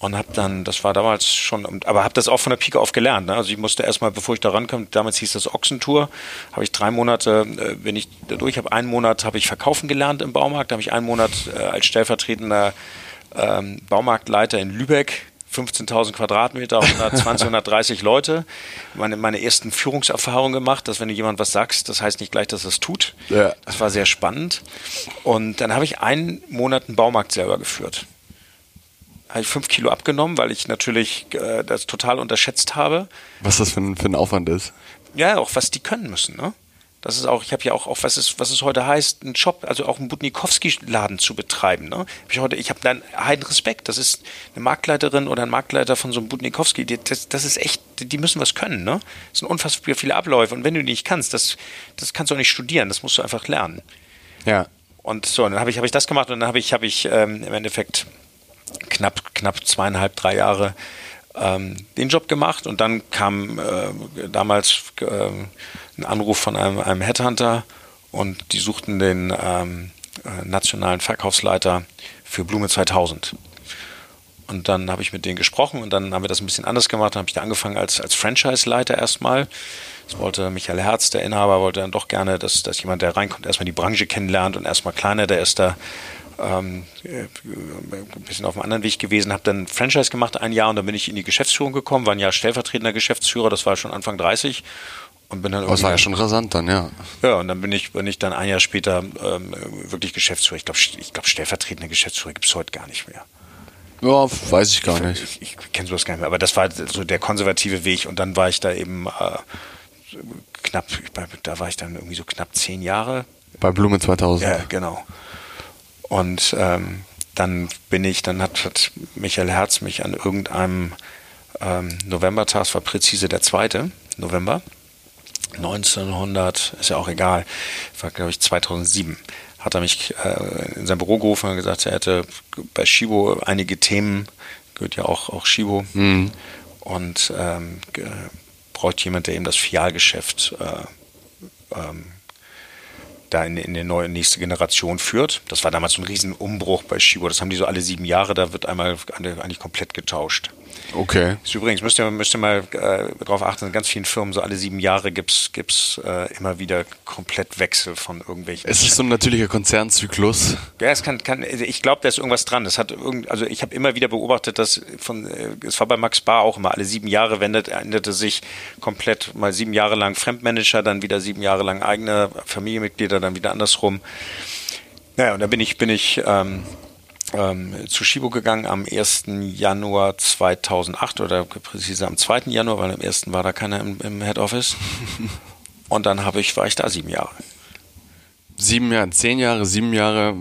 Und habe dann, das war damals schon, aber habe das auch von der Pike auf gelernt. Ne? Also ich musste erstmal, bevor ich da rankam, damals hieß das Ochsentour, habe ich drei Monate, äh, bin ich da durch, habe einen Monat habe ich verkaufen gelernt im Baumarkt, da habe ich einen Monat äh, als stellvertretender ähm, Baumarktleiter in Lübeck 15.000 Quadratmeter, 120, 130 [LAUGHS] Leute. Meine, meine ersten Führungserfahrungen gemacht, dass wenn du jemand was sagst, das heißt nicht gleich, dass es tut. Ja. Das war sehr spannend. Und dann habe ich einen Monat einen Baumarkt selber geführt habe ich fünf Kilo abgenommen, weil ich natürlich äh, das total unterschätzt habe. Was das für ein, für ein Aufwand ist. Ja, auch was die können müssen. Ne? Das ist auch, ich habe ja auch, auch was, es, was es heute heißt, einen Shop, also auch einen Budnikowski-Laden zu betreiben. Ne? Hab ich heute, ich habe dann heiden Respekt. Das ist eine Marktleiterin oder ein Marktleiter von so einem Budnikowski. Das, das ist echt, die müssen was können. Ne? Das sind unfassbar viele Abläufe. Und wenn du die nicht kannst, das, das kannst du auch nicht studieren. Das musst du einfach lernen. Ja. Und so, dann habe ich, hab ich das gemacht und dann habe ich, hab ich ähm, im Endeffekt knapp, knapp zweieinhalb, drei Jahre ähm, den Job gemacht und dann kam äh, damals äh, ein Anruf von einem, einem Headhunter und die suchten den ähm, äh, nationalen Verkaufsleiter für Blume 2000. Und dann habe ich mit denen gesprochen und dann haben wir das ein bisschen anders gemacht. Dann habe ich da angefangen als, als Franchise-Leiter erstmal. Das wollte Michael Herz, der Inhaber, wollte dann doch gerne, dass, dass jemand, der reinkommt, erstmal die Branche kennenlernt und erstmal kleiner, der ist da ähm, äh, ein bisschen auf einem anderen Weg gewesen, habe dann Franchise gemacht ein Jahr und dann bin ich in die Geschäftsführung gekommen, war ein Jahr stellvertretender Geschäftsführer, das war schon Anfang 30 und bin dann das war ja schon rasant dann, ja. Ja, und dann bin ich, bin ich dann ein Jahr später ähm, wirklich Geschäftsführer. Ich glaube, ich glaub, stellvertretende Geschäftsführer gibt es heute gar nicht mehr. Ja, weiß ich gar nicht. Ich, ich, ich kenne sowas gar nicht mehr. Aber das war so der konservative Weg und dann war ich da eben äh, knapp, da war ich dann irgendwie so knapp zehn Jahre. Bei Blume 2000. Ja, genau. Und ähm, dann bin ich, dann hat, hat Michael Herz mich an irgendeinem ähm, Novembertag, es war präzise der 2. November, 1900, ist ja auch egal, war glaube ich 2007, hat er mich äh, in sein Büro gerufen und gesagt, er hätte bei Shibo einige Themen, gehört ja auch, auch Shibo, mhm. und ähm, braucht jemand, der eben das Fialgeschäft äh, ähm, da in, in die neue nächste Generation führt. Das war damals so ein Riesenumbruch bei Shibo. Das haben die so alle sieben Jahre, da wird einmal eigentlich komplett getauscht. Okay. Ist übrigens, müsst ihr, müsst ihr mal äh, darauf achten, in ganz vielen Firmen, so alle sieben Jahre gibt es äh, immer wieder komplett Wechsel von irgendwelchen. Es ist so ein natürlicher Konzernzyklus. Ja, es kann, kann also ich glaube, da ist irgendwas dran. Das hat irgend, also ich habe immer wieder beobachtet, dass von, äh, es war bei Max Bar auch immer, alle sieben Jahre wendet, änderte sich komplett mal sieben Jahre lang Fremdmanager, dann wieder sieben Jahre lang eigene Familienmitglieder, dann wieder andersrum. Naja, und da bin ich, bin ich ähm, ähm, zu Shibo gegangen am 1. Januar 2008 oder präziser am 2. Januar, weil am 1. war da keiner im, im Head Office. [LAUGHS] Und dann habe ich, war ich da sieben Jahre. Sieben Jahre, zehn Jahre, sieben Jahre.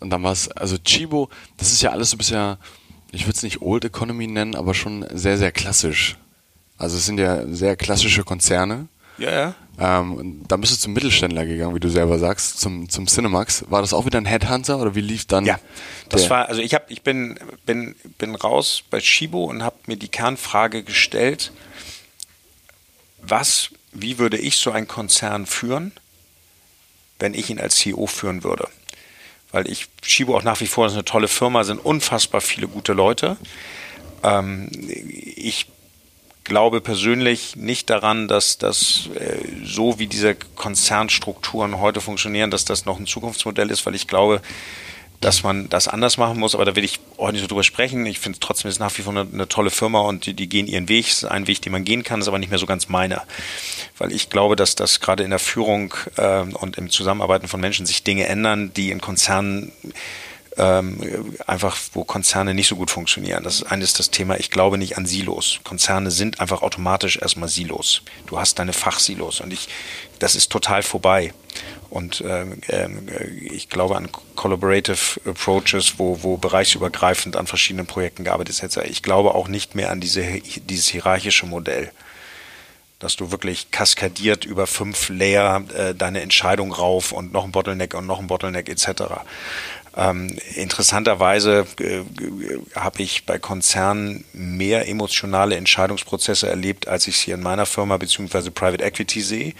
Und dann war es, also Chibo, das ist ja alles so bisher, ich würde es nicht Old Economy nennen, aber schon sehr, sehr klassisch. Also es sind ja sehr klassische Konzerne. Ja, ja. Ähm, da bist du zum Mittelständler gegangen, wie du selber sagst, zum, zum Cinemax. War das auch wieder ein Headhunter oder wie lief dann? Ja, das war, also ich habe, ich bin, bin, bin raus bei Shibo und habe mir die Kernfrage gestellt, was, wie würde ich so einen Konzern führen, wenn ich ihn als CEO führen würde? Weil ich, Shibo auch nach wie vor ist eine tolle Firma, sind unfassbar viele gute Leute. Ähm, ich glaube persönlich nicht daran, dass das äh, so wie diese Konzernstrukturen heute funktionieren, dass das noch ein Zukunftsmodell ist, weil ich glaube, dass man das anders machen muss, aber da will ich heute nicht so drüber sprechen. Ich finde trotzdem ist nach wie vor eine, eine tolle Firma und die, die, gehen ihren Weg. Es ist ein Weg, den man gehen kann, ist aber nicht mehr so ganz meiner. Weil ich glaube, dass das gerade in der Führung äh, und im Zusammenarbeiten von Menschen sich Dinge ändern, die in Konzernen ähm, einfach, wo Konzerne nicht so gut funktionieren. Das ist eines das Thema, ich glaube nicht an Silos. Konzerne sind einfach automatisch erstmal Silos. Du hast deine Fachsilos und ich, das ist total vorbei. Und ähm, ähm, ich glaube an Collaborative Approaches, wo, wo bereichsübergreifend an verschiedenen Projekten gearbeitet wird. Ich glaube auch nicht mehr an diese, dieses hierarchische Modell dass du wirklich kaskadiert über fünf Layer äh, deine Entscheidung rauf und noch ein Bottleneck und noch ein Bottleneck etc. Ähm, interessanterweise äh, habe ich bei Konzernen mehr emotionale Entscheidungsprozesse erlebt, als ich es hier in meiner Firma bzw. Private Equity sehe.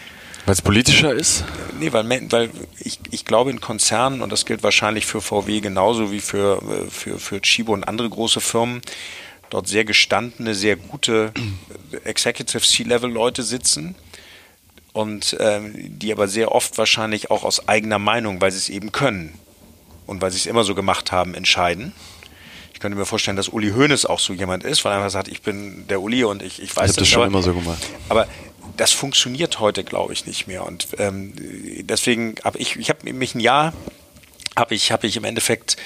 Weil es politischer ist? Nee, weil, weil ich, ich glaube in Konzernen, und das gilt wahrscheinlich für VW genauso wie für, äh, für, für Chibo und andere große Firmen, dort sehr gestandene, sehr gute Executive C-Level-Leute sitzen und ähm, die aber sehr oft wahrscheinlich auch aus eigener Meinung, weil sie es eben können, und weil sie es immer so gemacht haben, entscheiden. Ich könnte mir vorstellen, dass Uli Hoeneß auch so jemand ist, weil er einfach sagt, ich bin der Uli und ich, ich weiß ich das. schon aber, immer so gemacht. Aber das funktioniert heute, glaube ich, nicht mehr. Und ähm, deswegen habe ich, ich habe mich ein Jahr, habe ich, habe ich im Endeffekt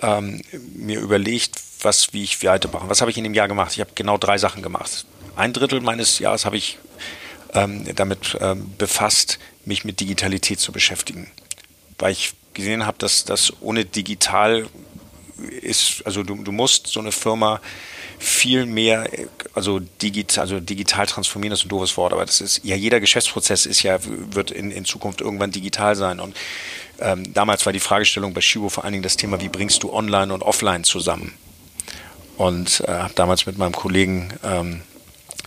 ähm, mir überlegt, was, wie ich weitermache. Was habe ich in dem Jahr gemacht? Ich habe genau drei Sachen gemacht. Ein Drittel meines Jahres habe ich ähm, damit ähm, befasst, mich mit Digitalität zu beschäftigen, weil ich gesehen habe, dass das ohne digital ist, also du, du musst so eine Firma viel mehr, also digital, also digital transformieren ist ein doofes Wort, aber das ist ja jeder Geschäftsprozess ist ja wird in, in Zukunft irgendwann digital sein und ähm, damals war die Fragestellung bei Shibo vor allen Dingen das Thema, wie bringst du Online und Offline zusammen? Und äh, habe damals mit meinem Kollegen ähm,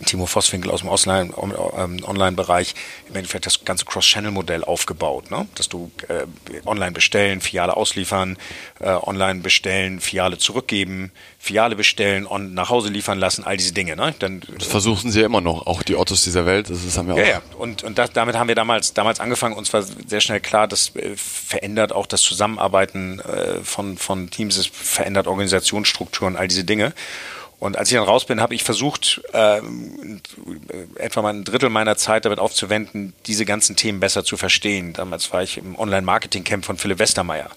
Timo Vosswinkel aus dem ähm, Online-Bereich im Endeffekt das ganze Cross-Channel-Modell aufgebaut, ne? dass du äh, online bestellen, Filiale ausliefern, äh, online bestellen, Filiale zurückgeben, Filiale bestellen und nach Hause liefern lassen, all diese Dinge. Ne? Dann, das versuchen sie ja immer noch, auch die Ottos dieser Welt, das, das haben wir ja, auch. Ja, und, und das, damit haben wir damals, damals angefangen. Uns war sehr schnell klar, das äh, verändert auch das Zusammenarbeiten äh, von, von Teams, es verändert Organisationsstrukturen, all diese Dinge. Und als ich dann raus bin, habe ich versucht, äh, etwa mal ein Drittel meiner Zeit damit aufzuwenden, diese ganzen Themen besser zu verstehen. Damals war ich im Online-Marketing-Camp von Philipp Westermeier.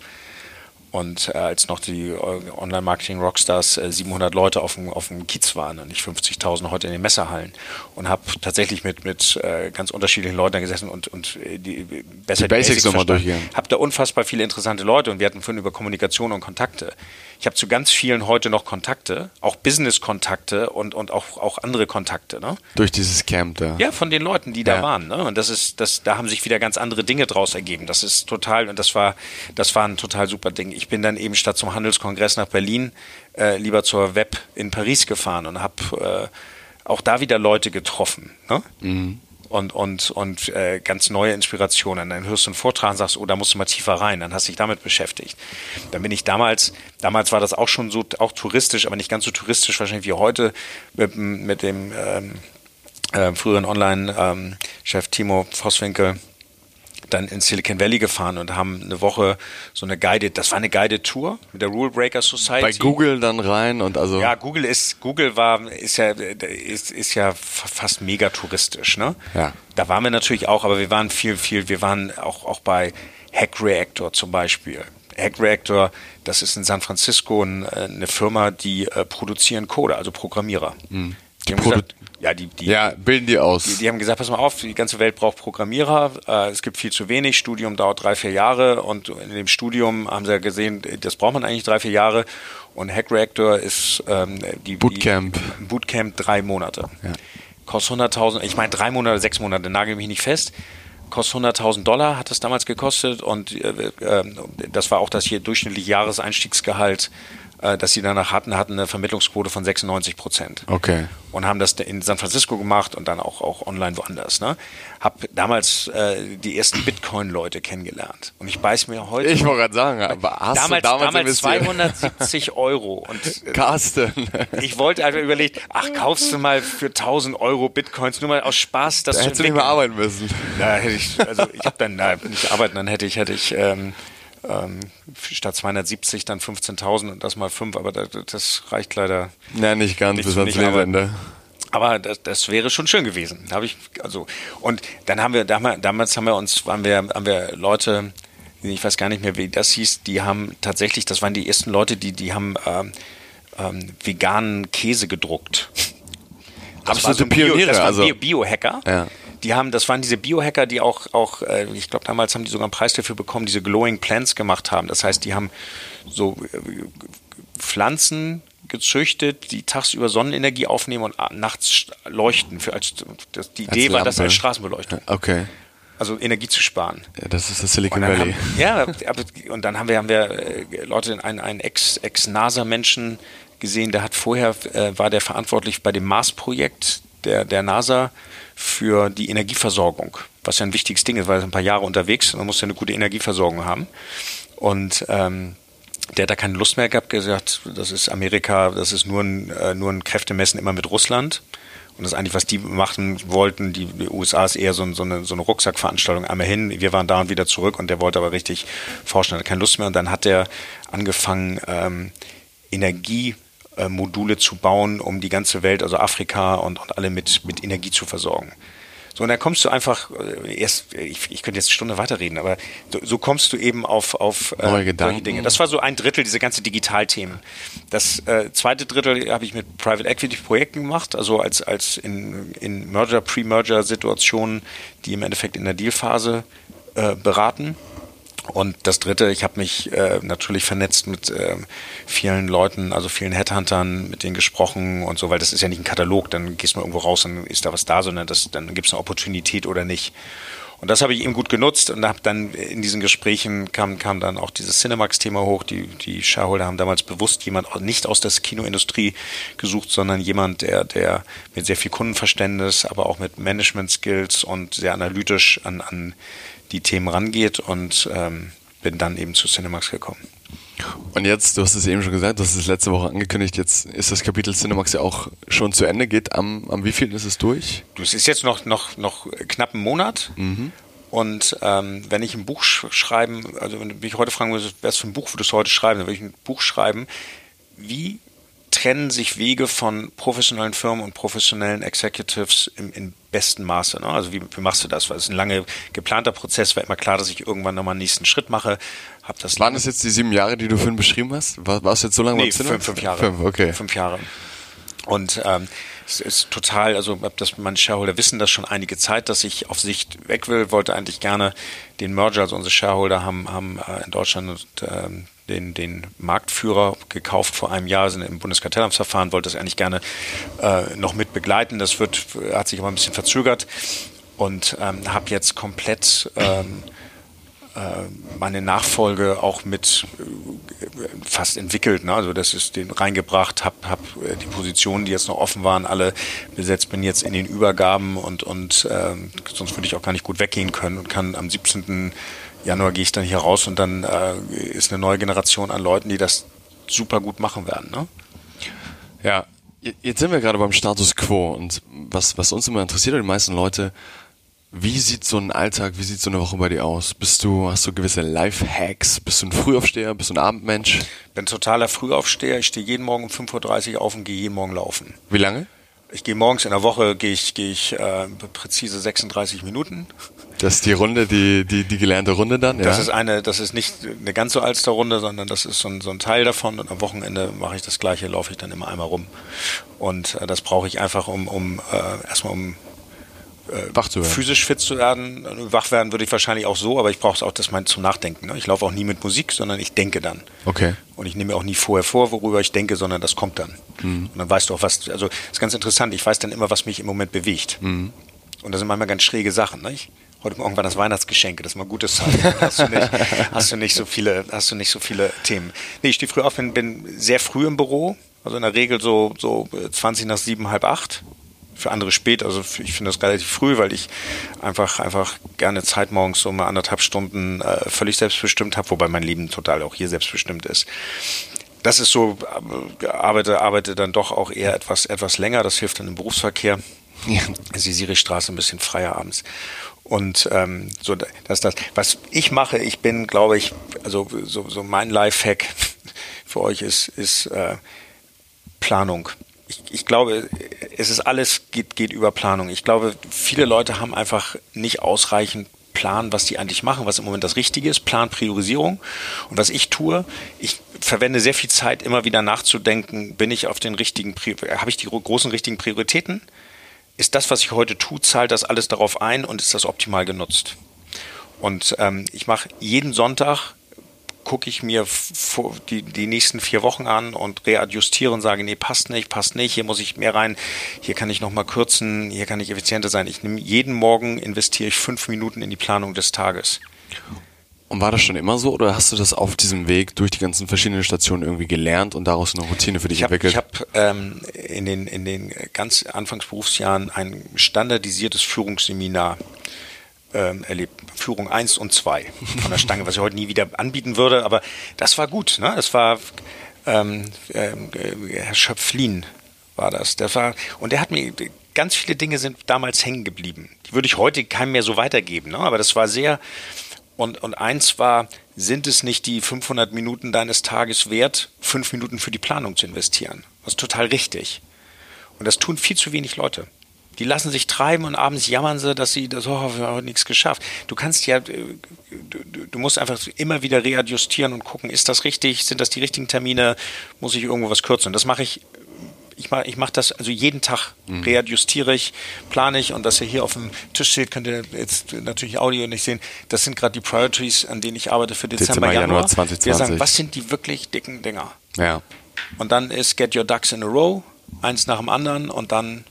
Und äh, als noch die äh, Online-Marketing-Rockstars äh, 700 Leute auf dem, auf dem Kiez waren und nicht 50.000 heute in den Messerhallen. Und habe tatsächlich mit, mit äh, ganz unterschiedlichen Leuten gesessen und, und äh, die, besser die, die Basics, nochmal durchgehen. Habe da unfassbar viele interessante Leute und wir hatten vorhin über Kommunikation und Kontakte. Ich habe zu ganz vielen heute noch Kontakte, auch Business-Kontakte und, und auch, auch andere Kontakte. Ne? Durch dieses Camp da. Ja, von den Leuten, die da waren. Ne? Und das ist, das, da haben sich wieder ganz andere Dinge draus ergeben. Das ist total, und das war, das war ein total super Ding. Ich bin dann eben statt zum Handelskongress nach Berlin äh, lieber zur Web in Paris gefahren und habe äh, auch da wieder Leute getroffen. Ne? Mhm und, und, und äh, ganz neue Inspirationen. Dann hörst du einen Vortrag und sagst, oh, da musst du mal tiefer rein. Dann hast du dich damit beschäftigt. Dann bin ich damals, damals war das auch schon so, auch touristisch, aber nicht ganz so touristisch wahrscheinlich wie heute mit, mit dem ähm, äh, früheren Online-Chef ähm, Timo Vosswinkel dann in Silicon Valley gefahren und haben eine Woche so eine Guided, das war eine Guided Tour mit der Rule Breaker Society. Bei Google dann rein und also. Ja, Google ist, Google war, ist ja, ist, ist ja fast mega touristisch, ne? Ja. Da waren wir natürlich auch, aber wir waren viel, viel, wir waren auch, auch bei Hack Reactor zum Beispiel. Hack Reactor, das ist in San Francisco eine Firma, die äh, produzieren Code, also Programmierer. Mhm. Die, die gesagt, ja, die, die, ja, bilden die aus. Die, die, haben gesagt, pass mal auf, die ganze Welt braucht Programmierer. Äh, es gibt viel zu wenig. Studium dauert drei, vier Jahre. Und in dem Studium haben sie ja gesehen, das braucht man eigentlich drei, vier Jahre. Und Hack Reactor ist ähm, die Bootcamp. Die, Bootcamp drei Monate. Ja. Kostet 100.000, ich meine drei Monate, sechs Monate, nagel mich nicht fest. Kostet 100.000 Dollar, hat das damals gekostet. Und äh, äh, das war auch das hier durchschnittliche Jahreseinstiegsgehalt äh, dass sie danach hatten, hatten eine Vermittlungsquote von 96 Prozent. Okay. Und haben das in San Francisco gemacht und dann auch, auch online woanders. Ne? Hab damals äh, die ersten Bitcoin-Leute kennengelernt. Und ich beiß mir heute. Ich wollte gerade sagen, aber hast damals, du damals, damals 270 Euro. Und, äh, [LAUGHS] Carsten. Ich wollte einfach überlegt, ach, kaufst du mal für 1000 Euro Bitcoins, nur mal aus Spaß, das da zu hättest du nicht mehr arbeiten müssen. Da hätte ich, also ich habe dann, na, nicht arbeiten, dann hätte ich, hätte ich, ähm, ähm, statt 270 dann 15.000 und das mal 5, aber das, das reicht leider. Ja, nicht ganz nicht bis ans Lebensende. Aber das, das wäre schon schön gewesen. Da habe ich also und dann haben wir damals haben wir uns waren wir haben wir Leute, ich weiß gar nicht mehr wie das hieß, die haben tatsächlich, das waren die ersten Leute, die die haben ähm, ähm, veganen Käse gedruckt. Das Absolute so Pioniere, Bio, das waren also Biohacker. Ja die haben, das waren diese Biohacker, die auch, auch äh, ich glaube, damals haben die sogar einen Preis dafür bekommen, diese Glowing Plants gemacht haben. Das heißt, die haben so äh, Pflanzen gezüchtet, die tagsüber Sonnenenergie aufnehmen und nachts leuchten. Für als, das, die Idee war, das als Straßenbeleuchtung. Okay. Also Energie zu sparen. Ja, das ist das Silicon Valley. Haben, ja, und dann haben wir, haben wir äh, Leute, einen, einen Ex-NASA-Menschen gesehen, der hat vorher, äh, war der verantwortlich bei dem Mars-Projekt der, der NASA für die Energieversorgung, was ja ein wichtiges Ding ist, weil er ein paar Jahre unterwegs und man muss ja eine gute Energieversorgung haben. Und ähm, der hat da keine Lust mehr gehabt, gesagt, das ist Amerika, das ist nur ein, äh, nur ein Kräftemessen immer mit Russland. Und das ist eigentlich, was die machen wollten. Die, die USA ist eher so, so, eine, so eine Rucksackveranstaltung. Einmal hin, wir waren da und wieder zurück und der wollte aber richtig forschen, hatte keine Lust mehr. Und dann hat er angefangen, ähm, Energie äh, Module zu bauen, um die ganze Welt, also Afrika und, und alle mit, mit Energie zu versorgen. So, und dann kommst du einfach, äh, erst, ich, ich könnte jetzt eine Stunde weiterreden, aber so, so kommst du eben auf, auf äh, Neue Gedanken. Dinge. Das war so ein Drittel, diese ganze Digitalthemen. Das äh, zweite Drittel habe ich mit Private Equity Projekten gemacht, also als, als in, in Merger, Pre-Merger-Situationen, die im Endeffekt in der Dealphase äh, beraten. Und das Dritte, ich habe mich äh, natürlich vernetzt mit äh, vielen Leuten, also vielen Headhuntern, mit denen gesprochen und so, weil das ist ja nicht ein Katalog, dann gehst du irgendwo raus und ist da was da, sondern das, dann gibt es eine Opportunität oder nicht. Und das habe ich eben gut genutzt und habe dann in diesen Gesprächen kam, kam dann auch dieses Cinemax-Thema hoch. Die, die Shareholder haben damals bewusst jemand nicht aus der Kinoindustrie gesucht, sondern jemand, der, der mit sehr viel Kundenverständnis, aber auch mit Management-Skills und sehr analytisch an, an die Themen rangeht und ähm, bin dann eben zu Cinemax gekommen. Und jetzt, du hast es eben schon gesagt, du hast es letzte Woche angekündigt, jetzt ist das Kapitel Cinemax ja auch schon zu Ende. Geht am, am wievielten ist es durch? Du, es ist jetzt noch, noch, noch knapp einen Monat. Mhm. Und ähm, wenn ich ein Buch schreiben, also wenn du mich heute fragen würdest, was für ein Buch würdest du heute schreiben, dann würde ich ein Buch schreiben, wie trennen sich Wege von professionellen Firmen und professionellen Executives im, im besten Maße. Ne? Also wie, wie, machst du das? Weil es ist ein lange geplanter Prozess, war immer klar, dass ich irgendwann nochmal einen nächsten Schritt mache. Hab das Waren das jetzt die sieben Jahre, die du vorhin beschrieben hast? War, war es jetzt so lange? Nee, fünf, fünf Jahre. Fünf, okay. Fünf Jahre. Und ähm, es ist total, also das, meine Shareholder wissen das schon einige Zeit, dass ich auf Sicht weg will, wollte eigentlich gerne den Merger, also unsere Shareholder haben, haben äh, in Deutschland und, ähm, den, den Marktführer gekauft vor einem Jahr, sind im Bundeskartellamtsverfahren, wollte das eigentlich gerne äh, noch mit begleiten. Das wird, hat sich aber ein bisschen verzögert und ähm, habe jetzt komplett ähm, äh, meine Nachfolge auch mit fast entwickelt. Ne? Also das ist den reingebracht, habe hab äh, die Positionen, die jetzt noch offen waren, alle besetzt, bin jetzt in den Übergaben und, und ähm, sonst würde ich auch gar nicht gut weggehen können und kann am 17. Januar gehe ich dann hier raus und dann äh, ist eine neue Generation an Leuten, die das super gut machen werden. Ne? Ja, jetzt sind wir gerade beim Status quo und was, was uns immer interessiert, die meisten Leute, wie sieht so ein Alltag, wie sieht so eine Woche bei dir aus? Bist du, hast du gewisse Life-Hacks? Bist du ein Frühaufsteher? Bist du ein Abendmensch? Bin totaler Frühaufsteher. Ich stehe jeden Morgen um 5.30 Uhr auf und gehe jeden Morgen laufen. Wie lange? Ich gehe morgens in der Woche, gehe ich, gehe ich äh, präzise 36 Minuten. Das ist die Runde, die, die, die gelernte Runde dann? Ja? Das ist eine, das ist nicht eine ganz so Alsterrunde, sondern das ist so ein, so ein Teil davon und am Wochenende mache ich das gleiche, laufe ich dann immer einmal rum. Und äh, das brauche ich einfach, um, um äh, erstmal um äh, wach zu werden. physisch fit zu werden. Wach werden würde ich wahrscheinlich auch so, aber ich brauche es auch das mein zum Nachdenken. Ne? Ich laufe auch nie mit Musik, sondern ich denke dann. Okay. Und ich nehme mir auch nie vorher vor, worüber ich denke, sondern das kommt dann. Mhm. Und dann weißt du auch was. Also ist ganz interessant. Ich weiß dann immer, was mich im Moment bewegt. Mhm. Und das sind manchmal ganz schräge Sachen. Ne? Heute Morgen war das Weihnachtsgeschenke, das ist mal gutes Zeichen. Hast du nicht, hast du nicht so viele, hast du nicht so viele Themen. Nee, ich stehe früh auf, bin, bin sehr früh im Büro, also in der Regel so, so 20 nach sieben, halb acht für andere spät. Also ich finde das relativ früh, weil ich einfach, einfach gerne Zeit morgens so mal anderthalb Stunden äh, völlig selbstbestimmt habe, wobei mein Leben total auch hier selbstbestimmt ist. Das ist so, äh, arbeite, arbeite dann doch auch eher etwas, etwas länger. Das hilft dann im Berufsverkehr. Ja. Die Sirichstraße ein bisschen freier abends. Und ähm, so das das. Was ich mache, ich bin, glaube ich, also so, so mein Lifehack [LAUGHS] für euch ist, ist äh, Planung ich, ich, glaube, es ist alles geht, geht über Planung. Ich glaube, viele Leute haben einfach nicht ausreichend Plan, was die eigentlich machen, was im Moment das Richtige ist, Plan, Priorisierung. Und was ich tue, ich verwende sehr viel Zeit, immer wieder nachzudenken, bin ich auf den richtigen, habe ich die großen richtigen Prioritäten? Ist das, was ich heute tue, zahlt das alles darauf ein und ist das optimal genutzt? Und ähm, ich mache jeden Sonntag gucke ich mir die, die nächsten vier Wochen an und readjustiere und sage, nee, passt nicht, passt nicht, hier muss ich mehr rein, hier kann ich nochmal kürzen, hier kann ich effizienter sein. Ich nehme jeden Morgen investiere ich fünf Minuten in die Planung des Tages. Und war das schon immer so oder hast du das auf diesem Weg durch die ganzen verschiedenen Stationen irgendwie gelernt und daraus eine Routine für dich ich hab, entwickelt? Ich habe ähm, in, den, in den ganz Anfangsberufsjahren ein standardisiertes Führungsseminar ähm, erlebt. Führung 1 und 2 [LAUGHS] von der Stange, was ich heute nie wieder anbieten würde, aber das war gut. Ne? Das war ähm, äh, Herr Schöpflin war das. Der war, und der hat mir ganz viele Dinge sind damals hängen geblieben. Die würde ich heute keinem mehr so weitergeben, ne? aber das war sehr. Und, und eins war, sind es nicht die 500 Minuten deines Tages wert, fünf Minuten für die Planung zu investieren? Das ist total richtig. Und das tun viel zu wenig Leute. Die lassen sich treiben und abends jammern sie, dass sie das, oh, wir haben nichts geschafft. Du kannst ja, äh, du, du, musst einfach immer wieder readjustieren und gucken, ist das richtig, sind das die richtigen Termine, muss ich irgendwo was kürzen. Das mache ich, ich mache ich mach das also jeden Tag, mhm. readjustiere ich, plane ich und dass ihr hier auf dem Tisch steht, könnt ihr jetzt natürlich Audio nicht sehen. Das sind gerade die Priorities, an denen ich arbeite für Dezember, Dezember Januar. Januar 2020. Wir sagen, was sind die wirklich dicken Dinger? Ja. Und dann ist Get Your Ducks in a Row, eins nach dem anderen und dann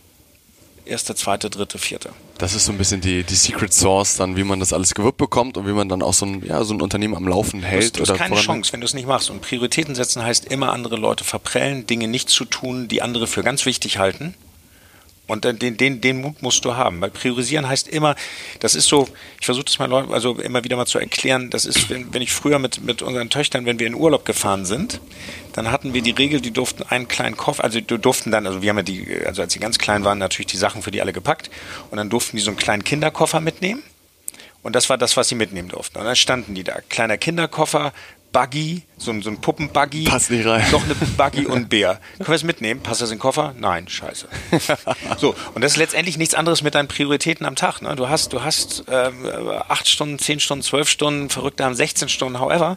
erste, zweite, dritte, vierte. Das ist so ein bisschen die, die Secret Source, dann, wie man das alles gewuppt bekommt und wie man dann auch so ein, ja, so ein Unternehmen am Laufen hält. Du hast, du hast keine Chance, wenn du es nicht machst. Und Prioritäten setzen heißt immer andere Leute verprellen, Dinge nicht zu tun, die andere für ganz wichtig halten. Und den, den, den Mut musst du haben, weil priorisieren heißt immer, das ist so, ich versuche das mal also immer wieder mal zu erklären, das ist, wenn, wenn ich früher mit, mit unseren Töchtern, wenn wir in Urlaub gefahren sind, dann hatten wir die Regel, die durften einen kleinen Koffer, also die durften dann, also wir haben ja die, also als sie ganz klein waren, natürlich die Sachen für die alle gepackt und dann durften die so einen kleinen Kinderkoffer mitnehmen. Und das war das, was sie mitnehmen durften. Und dann standen die da. Kleiner Kinderkoffer, Buggy, so ein, so ein Puppenbuggy. Passt nicht rein. Noch eine Buggy [LAUGHS] und Bär. Können wir es mitnehmen? Passt das in den Koffer? Nein, scheiße. [LAUGHS] so, und das ist letztendlich nichts anderes mit deinen Prioritäten am Tag. Ne? Du hast, du hast äh, acht Stunden, zehn Stunden, zwölf Stunden, Verrückte haben 16 Stunden, however.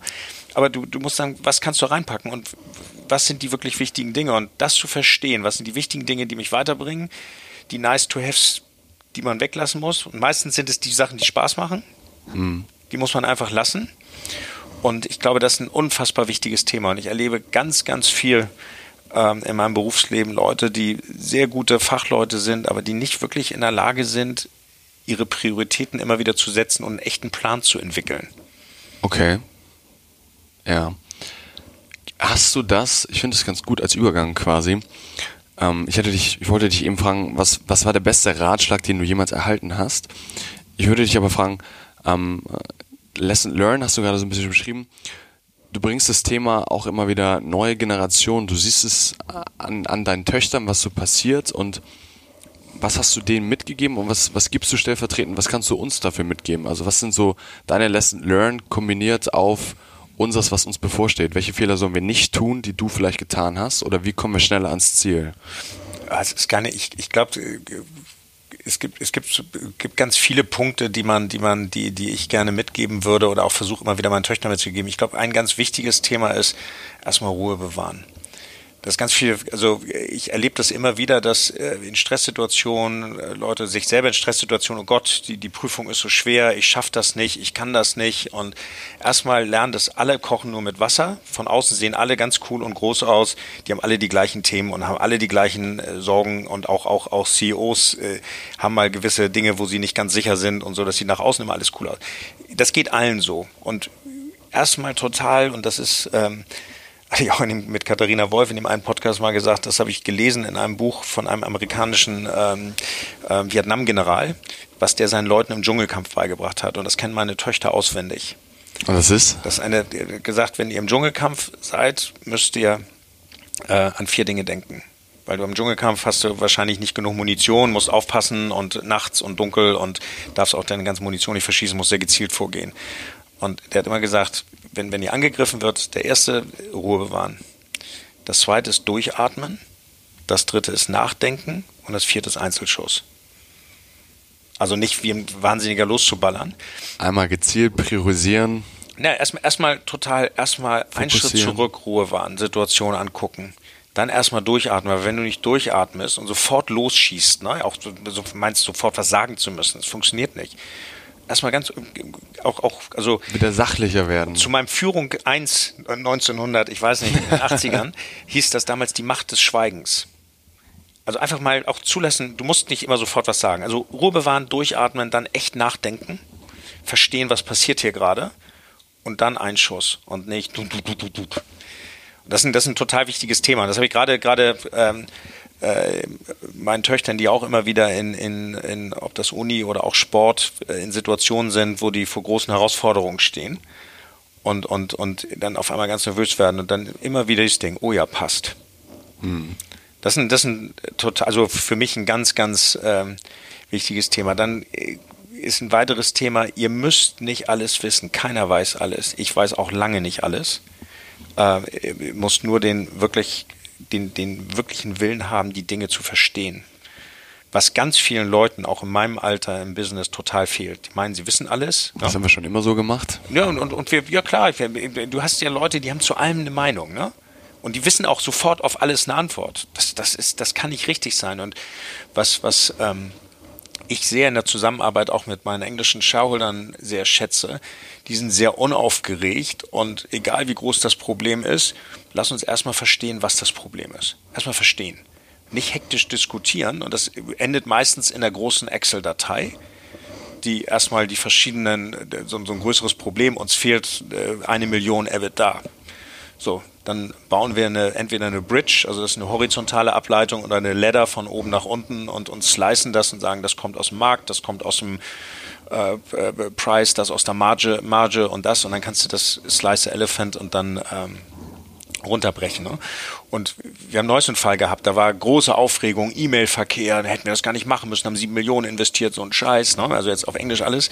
Aber du, du musst sagen, was kannst du reinpacken und was sind die wirklich wichtigen Dinge? Und das zu verstehen, was sind die wichtigen Dinge, die mich weiterbringen, die nice to haves, die man weglassen muss. Und meistens sind es die Sachen, die Spaß machen. Mhm. Die muss man einfach lassen. Und ich glaube, das ist ein unfassbar wichtiges Thema. Und ich erlebe ganz, ganz viel ähm, in meinem Berufsleben Leute, die sehr gute Fachleute sind, aber die nicht wirklich in der Lage sind, ihre Prioritäten immer wieder zu setzen und einen echten Plan zu entwickeln. Okay. Ja. Hast du das, ich finde es ganz gut als Übergang quasi. Ähm, ich, hätte dich, ich wollte dich eben fragen, was, was war der beste Ratschlag, den du jemals erhalten hast? Ich würde dich aber fragen, ähm, Lesson Learn hast du gerade so ein bisschen beschrieben. Du bringst das Thema auch immer wieder neue Generationen. Du siehst es an, an deinen Töchtern, was so passiert und was hast du denen mitgegeben und was, was gibst du stellvertretend? Was kannst du uns dafür mitgeben? Also was sind so deine Lesson Learn kombiniert auf unseres, was uns bevorsteht? Welche Fehler sollen wir nicht tun, die du vielleicht getan hast? Oder wie kommen wir schneller ans Ziel? Also es ist gar nicht, ich, ich glaube, es gibt, es gibt, gibt ganz viele Punkte, die man, die man, die, die ich gerne mitgeben würde oder auch versuche immer wieder meinen Töchtern mitzugeben. Ich glaube, ein ganz wichtiges Thema ist erstmal Ruhe bewahren. Das ganz viel, also ich erlebe das immer wieder, dass äh, in Stresssituationen äh, Leute sich selber in Stresssituationen, oh Gott, die, die Prüfung ist so schwer, ich schaffe das nicht, ich kann das nicht. Und erstmal lernen das alle kochen nur mit Wasser. Von außen sehen alle ganz cool und groß aus. Die haben alle die gleichen Themen und haben alle die gleichen äh, Sorgen und auch, auch, auch CEOs äh, haben mal gewisse Dinge, wo sie nicht ganz sicher sind und so, dass sie nach außen immer alles cool aus. Das geht allen so. Und erstmal total, und das ist, ähm, hatte ich auch dem, mit Katharina Wolf in dem einen Podcast mal gesagt, das habe ich gelesen in einem Buch von einem amerikanischen ähm, äh, Vietnam-General, was der seinen Leuten im Dschungelkampf beigebracht hat. Und das kennen meine Töchter auswendig. Und das ist? Das ist eine, gesagt, wenn ihr im Dschungelkampf seid, müsst ihr äh, an vier Dinge denken. Weil du im Dschungelkampf hast du wahrscheinlich nicht genug Munition, musst aufpassen und nachts und dunkel und darfst auch deine ganze Munition nicht verschießen, musst sehr gezielt vorgehen. Und der hat immer gesagt, wenn, wenn ihr angegriffen wird, der erste Ruhe bewahren. Das zweite ist durchatmen. Das dritte ist nachdenken. Und das vierte ist Einzelschuss. Also nicht wie ein Wahnsinniger loszuballern. Einmal gezielt priorisieren. Ja, erstmal, erstmal total, erstmal einen Schritt zurück, Ruhe wahren, Situation angucken. Dann erstmal durchatmen, weil wenn du nicht durchatmest und sofort losschießt, ne, auch so meinst sofort was sagen zu müssen, das funktioniert nicht erstmal ganz auch, auch also wieder sachlicher werden. Zu meinem Führung 1 1900, ich weiß nicht, in den 80ern, [LAUGHS] hieß das damals die Macht des Schweigens. Also einfach mal auch zulassen, du musst nicht immer sofort was sagen. Also Ruhe bewahren, durchatmen, dann echt nachdenken, verstehen, was passiert hier gerade und dann ein Schuss und nicht du, du, du, du, du. Das ist, ein, das ist ein total wichtiges Thema. Das habe ich gerade gerade ähm, äh, meinen Töchtern, die auch immer wieder in, in, in, ob das Uni oder auch Sport, äh, in Situationen sind, wo die vor großen Herausforderungen stehen und, und, und dann auf einmal ganz nervös werden und dann immer wieder das Ding, oh ja, passt. Hm. Das ist ein, das ist ein total, also für mich ein ganz, ganz ähm, wichtiges Thema. Dann äh, ist ein weiteres Thema, ihr müsst nicht alles wissen. Keiner weiß alles. Ich weiß auch lange nicht alles. Äh, müsst nur den wirklich den, den wirklichen Willen haben, die Dinge zu verstehen. Was ganz vielen Leuten, auch in meinem Alter im Business, total fehlt. Die meinen, sie wissen alles. Das ja. haben wir schon immer so gemacht. Ja, und, und, und wir, ja klar, du hast ja Leute, die haben zu allem eine Meinung, ne? Und die wissen auch sofort auf alles eine Antwort. Das, das, ist, das kann nicht richtig sein. Und was, was ähm, ich sehr in der Zusammenarbeit auch mit meinen englischen Shareholdern sehr schätze, die sind sehr unaufgeregt und egal wie groß das Problem ist, lass uns erstmal verstehen, was das Problem ist. Erstmal verstehen. Nicht hektisch diskutieren und das endet meistens in der großen Excel-Datei, die erstmal die verschiedenen, so, ein größeres Problem, uns fehlt äh, eine Million da. So, dann bauen wir eine, entweder eine Bridge, also das ist eine horizontale Ableitung oder eine Ladder von oben nach unten und, und slicen das und sagen, das kommt aus dem Markt, das kommt aus dem äh, äh Price, das aus der Marge, Marge und das und dann kannst du das Slice Elephant und dann ähm, runterbrechen. Ne? Und wir haben neuesten Fall gehabt, da war große Aufregung, E-Mail-Verkehr, hätten wir das gar nicht machen müssen, haben sieben Millionen investiert, so ein Scheiß, ne? also jetzt auf Englisch alles.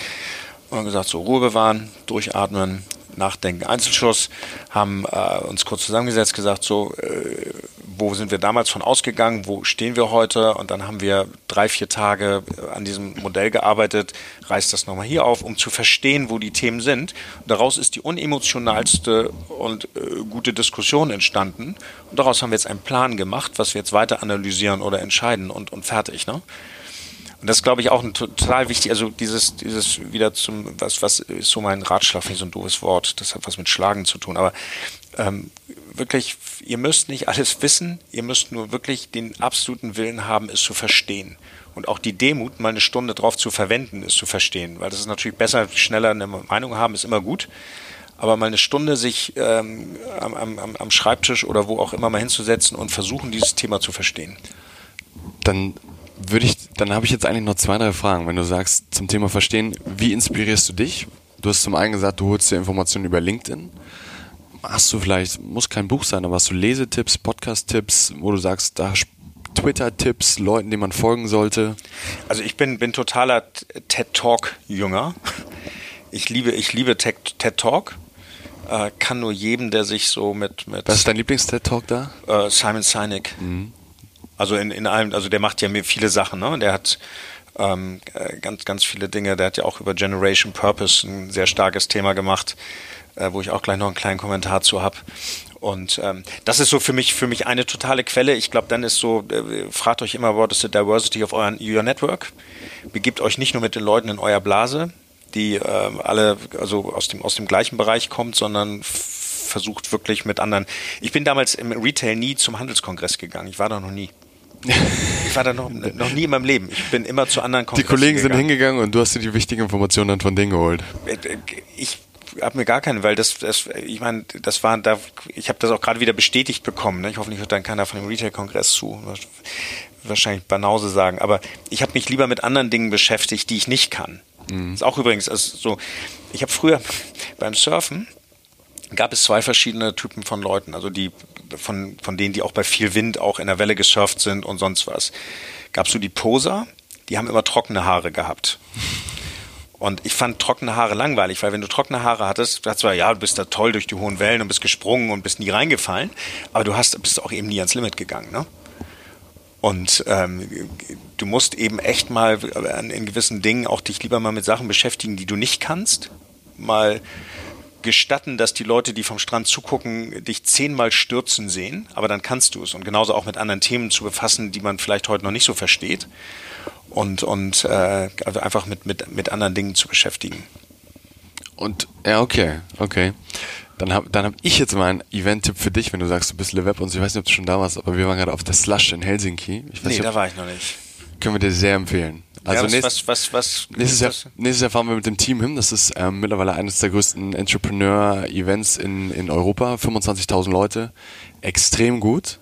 Und gesagt, so Ruhe bewahren, durchatmen, nachdenken. Einzelschuss, haben äh, uns kurz zusammengesetzt, gesagt, so, äh, wo sind wir damals von ausgegangen, wo stehen wir heute und dann haben wir drei, vier Tage äh, an diesem Modell gearbeitet, reißt das nochmal hier auf, um zu verstehen, wo die Themen sind. Und daraus ist die unemotionalste und äh, gute Diskussion entstanden und daraus haben wir jetzt einen Plan gemacht, was wir jetzt weiter analysieren oder entscheiden und, und fertig. Ne? Und das glaube ich, auch ein total wichtig, also dieses, dieses wieder zum, was, was ist so mein Ratschlag, nicht so ein doofes Wort, das hat was mit Schlagen zu tun, aber ähm, wirklich, ihr müsst nicht alles wissen, ihr müsst nur wirklich den absoluten Willen haben, es zu verstehen. Und auch die Demut, mal eine Stunde drauf zu verwenden, es zu verstehen. Weil das ist natürlich besser, schneller eine Meinung haben, ist immer gut. aber mal eine Stunde sich ähm, am, am, am Schreibtisch oder wo auch immer mal hinzusetzen und versuchen, dieses Thema zu verstehen. Dann würde ich, dann habe ich jetzt eigentlich noch zwei, drei Fragen. Wenn du sagst zum Thema Verstehen, wie inspirierst du dich? Du hast zum einen gesagt, du holst dir Informationen über LinkedIn. Hast du vielleicht, muss kein Buch sein, aber hast du Lesetipps, Podcast-Tipps, wo du sagst, da Twitter-Tipps, Leuten, denen man folgen sollte? Also ich bin, bin totaler TED-Talk-Jünger. Ich liebe, ich liebe TED-Talk. Äh, kann nur jedem, der sich so mit. mit Was ist dein Lieblings-TED-Talk da? Äh, Simon Sinek. Mhm. Also in, in allem, also der macht ja viele Sachen, ne? Der hat ähm, äh, ganz, ganz viele Dinge. Der hat ja auch über Generation Purpose ein sehr starkes Thema gemacht, äh, wo ich auch gleich noch einen kleinen Kommentar zu habe. Und ähm, das ist so für mich für mich eine totale Quelle. Ich glaube, dann ist so, äh, fragt euch immer, what is the diversity of euren, your network? Begibt euch nicht nur mit den Leuten in euer Blase, die äh, alle also aus dem aus dem gleichen Bereich kommt, sondern versucht wirklich mit anderen. Ich bin damals im Retail nie zum Handelskongress gegangen. Ich war da noch nie. Ich war da noch, noch nie in meinem Leben. Ich bin immer zu anderen Kongressen Die Kollegen gegangen. sind hingegangen und du hast dir die wichtigen Informationen dann von denen geholt. Äh, ich habe mir gar keine, weil das, das ich meine, das war da, ich habe das auch gerade wieder bestätigt bekommen. Ne? Ich hoffe, nicht hört dann keiner von dem Retail-Kongress zu. Wahrscheinlich Banause sagen. Aber ich habe mich lieber mit anderen Dingen beschäftigt, die ich nicht kann. Mhm. Das ist auch übrigens also so. Ich habe früher [LAUGHS] beim Surfen gab es zwei verschiedene Typen von Leuten, also die von, von denen, die auch bei viel Wind auch in der Welle gesurft sind und sonst was. Gab es so die Poser, die haben immer trockene Haare gehabt. Und ich fand trockene Haare langweilig, weil wenn du trockene Haare hattest, du hast zwar, ja, du bist da toll durch die hohen Wellen und bist gesprungen und bist nie reingefallen, aber du hast, bist auch eben nie ans Limit gegangen, ne? Und ähm, du musst eben echt mal in gewissen Dingen auch dich lieber mal mit Sachen beschäftigen, die du nicht kannst. Mal gestatten, dass die Leute, die vom Strand zugucken, dich zehnmal stürzen sehen, aber dann kannst du es. Und genauso auch mit anderen Themen zu befassen, die man vielleicht heute noch nicht so versteht. Und, und äh, also einfach mit, mit, mit anderen Dingen zu beschäftigen. Und ja, okay, okay. Dann habe dann hab ich jetzt mal einen Event-Tipp für dich, wenn du sagst, du bist Le Web und so. Ich weiß nicht, ob du schon da warst, aber wir waren gerade auf der Slush in Helsinki. Ich weiß nee, nicht, da war ich noch nicht. Können wir dir sehr empfehlen. Also ja, was, was, was, was, nächstes, Jahr, nächstes Jahr fahren wir mit dem Team hin. Das ist ähm, mittlerweile eines der größten Entrepreneur-Events in, in Europa. 25.000 Leute. Extrem gut.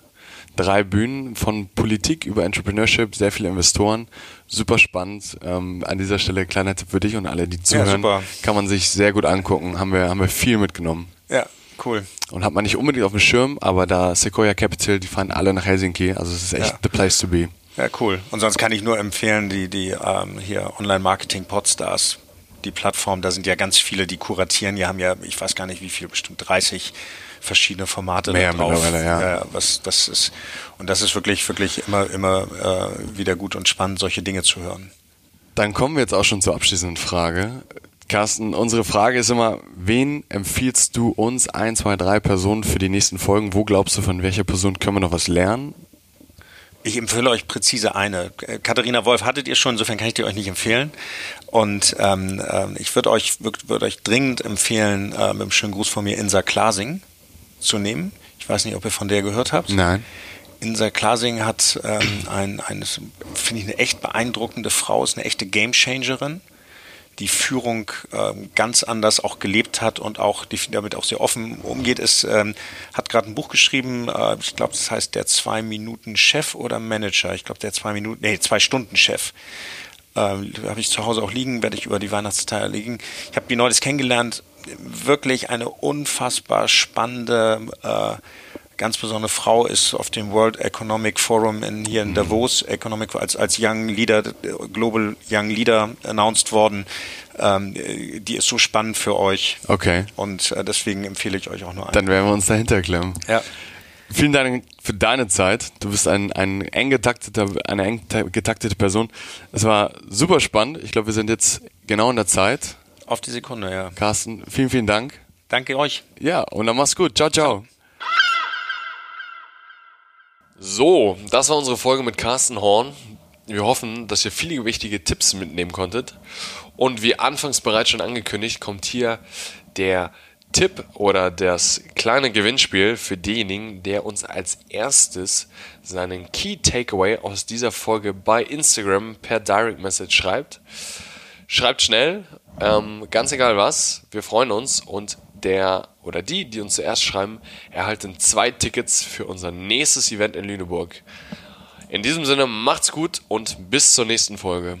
Drei Bühnen von Politik über Entrepreneurship, sehr viele Investoren. Super spannend. Ähm, an dieser Stelle kleiner Tipp für dich und alle, die zuhören. Ja, kann man sich sehr gut angucken. Haben wir, haben wir viel mitgenommen. Ja, cool. Und hat man nicht unbedingt auf dem Schirm, aber da Sequoia Capital, die fahren alle nach Helsinki. Also es ist echt ja. the place to be. Ja, cool. Und sonst kann ich nur empfehlen, die, die ähm, hier Online-Marketing-Podstars, die Plattform, da sind ja ganz viele, die kuratieren. Die haben ja, ich weiß gar nicht wie viel, bestimmt 30 verschiedene Formate Mehr da drauf. Ja. Äh, was, das ist, und das ist wirklich, wirklich immer, immer äh, wieder gut und spannend, solche Dinge zu hören. Dann kommen wir jetzt auch schon zur abschließenden Frage. Carsten, unsere Frage ist immer, wen empfiehlst du uns, ein, zwei, drei Personen für die nächsten Folgen? Wo glaubst du, von welcher Person können wir noch was lernen? Ich empfehle euch präzise eine. Katharina Wolf hattet ihr schon, insofern kann ich die euch nicht empfehlen. Und ähm, äh, ich würde euch, würd, würd euch dringend empfehlen, äh, mit einem schönen Gruß von mir Insa Klasing zu nehmen. Ich weiß nicht, ob ihr von der gehört habt. Nein. Insa Klasing hat ähm, ein, eine, finde ich, eine echt beeindruckende Frau, ist eine echte Gamechangerin die Führung ähm, ganz anders auch gelebt hat und auch die, damit auch sehr offen umgeht. Es ähm, hat gerade ein Buch geschrieben, äh, ich glaube, das heißt der zwei Minuten Chef oder Manager. Ich glaube, der zwei Minuten, nee, zwei Stunden Chef. Ähm, habe ich zu Hause auch liegen, werde ich über die Weihnachtstage liegen. Ich habe die neulich kennengelernt. Wirklich eine unfassbar spannende äh, ganz besondere Frau ist auf dem World Economic Forum in, hier in mhm. Davos Economic als, als Young Leader, Global Young Leader announced worden. Ähm, die ist so spannend für euch. Okay. Und äh, deswegen empfehle ich euch auch nur einen. Dann werden wir uns dahinter klemmen. Ja. Vielen Dank für deine Zeit. Du bist ein, ein eng getakteter, eine eng getaktete Person. Es war super spannend. Ich glaube, wir sind jetzt genau in der Zeit. Auf die Sekunde, ja. Carsten, vielen, vielen Dank. Danke euch. Ja, und dann mach's gut. Ciao, ciao. ciao. So, das war unsere Folge mit Carsten Horn. Wir hoffen, dass ihr viele wichtige Tipps mitnehmen konntet. Und wie anfangs bereits schon angekündigt, kommt hier der Tipp oder das kleine Gewinnspiel für denjenigen, der uns als erstes seinen Key Takeaway aus dieser Folge bei Instagram per Direct Message schreibt. Schreibt schnell, ähm, ganz egal was, wir freuen uns und der oder die, die uns zuerst schreiben, erhalten zwei Tickets für unser nächstes Event in Lüneburg. In diesem Sinne, macht's gut und bis zur nächsten Folge.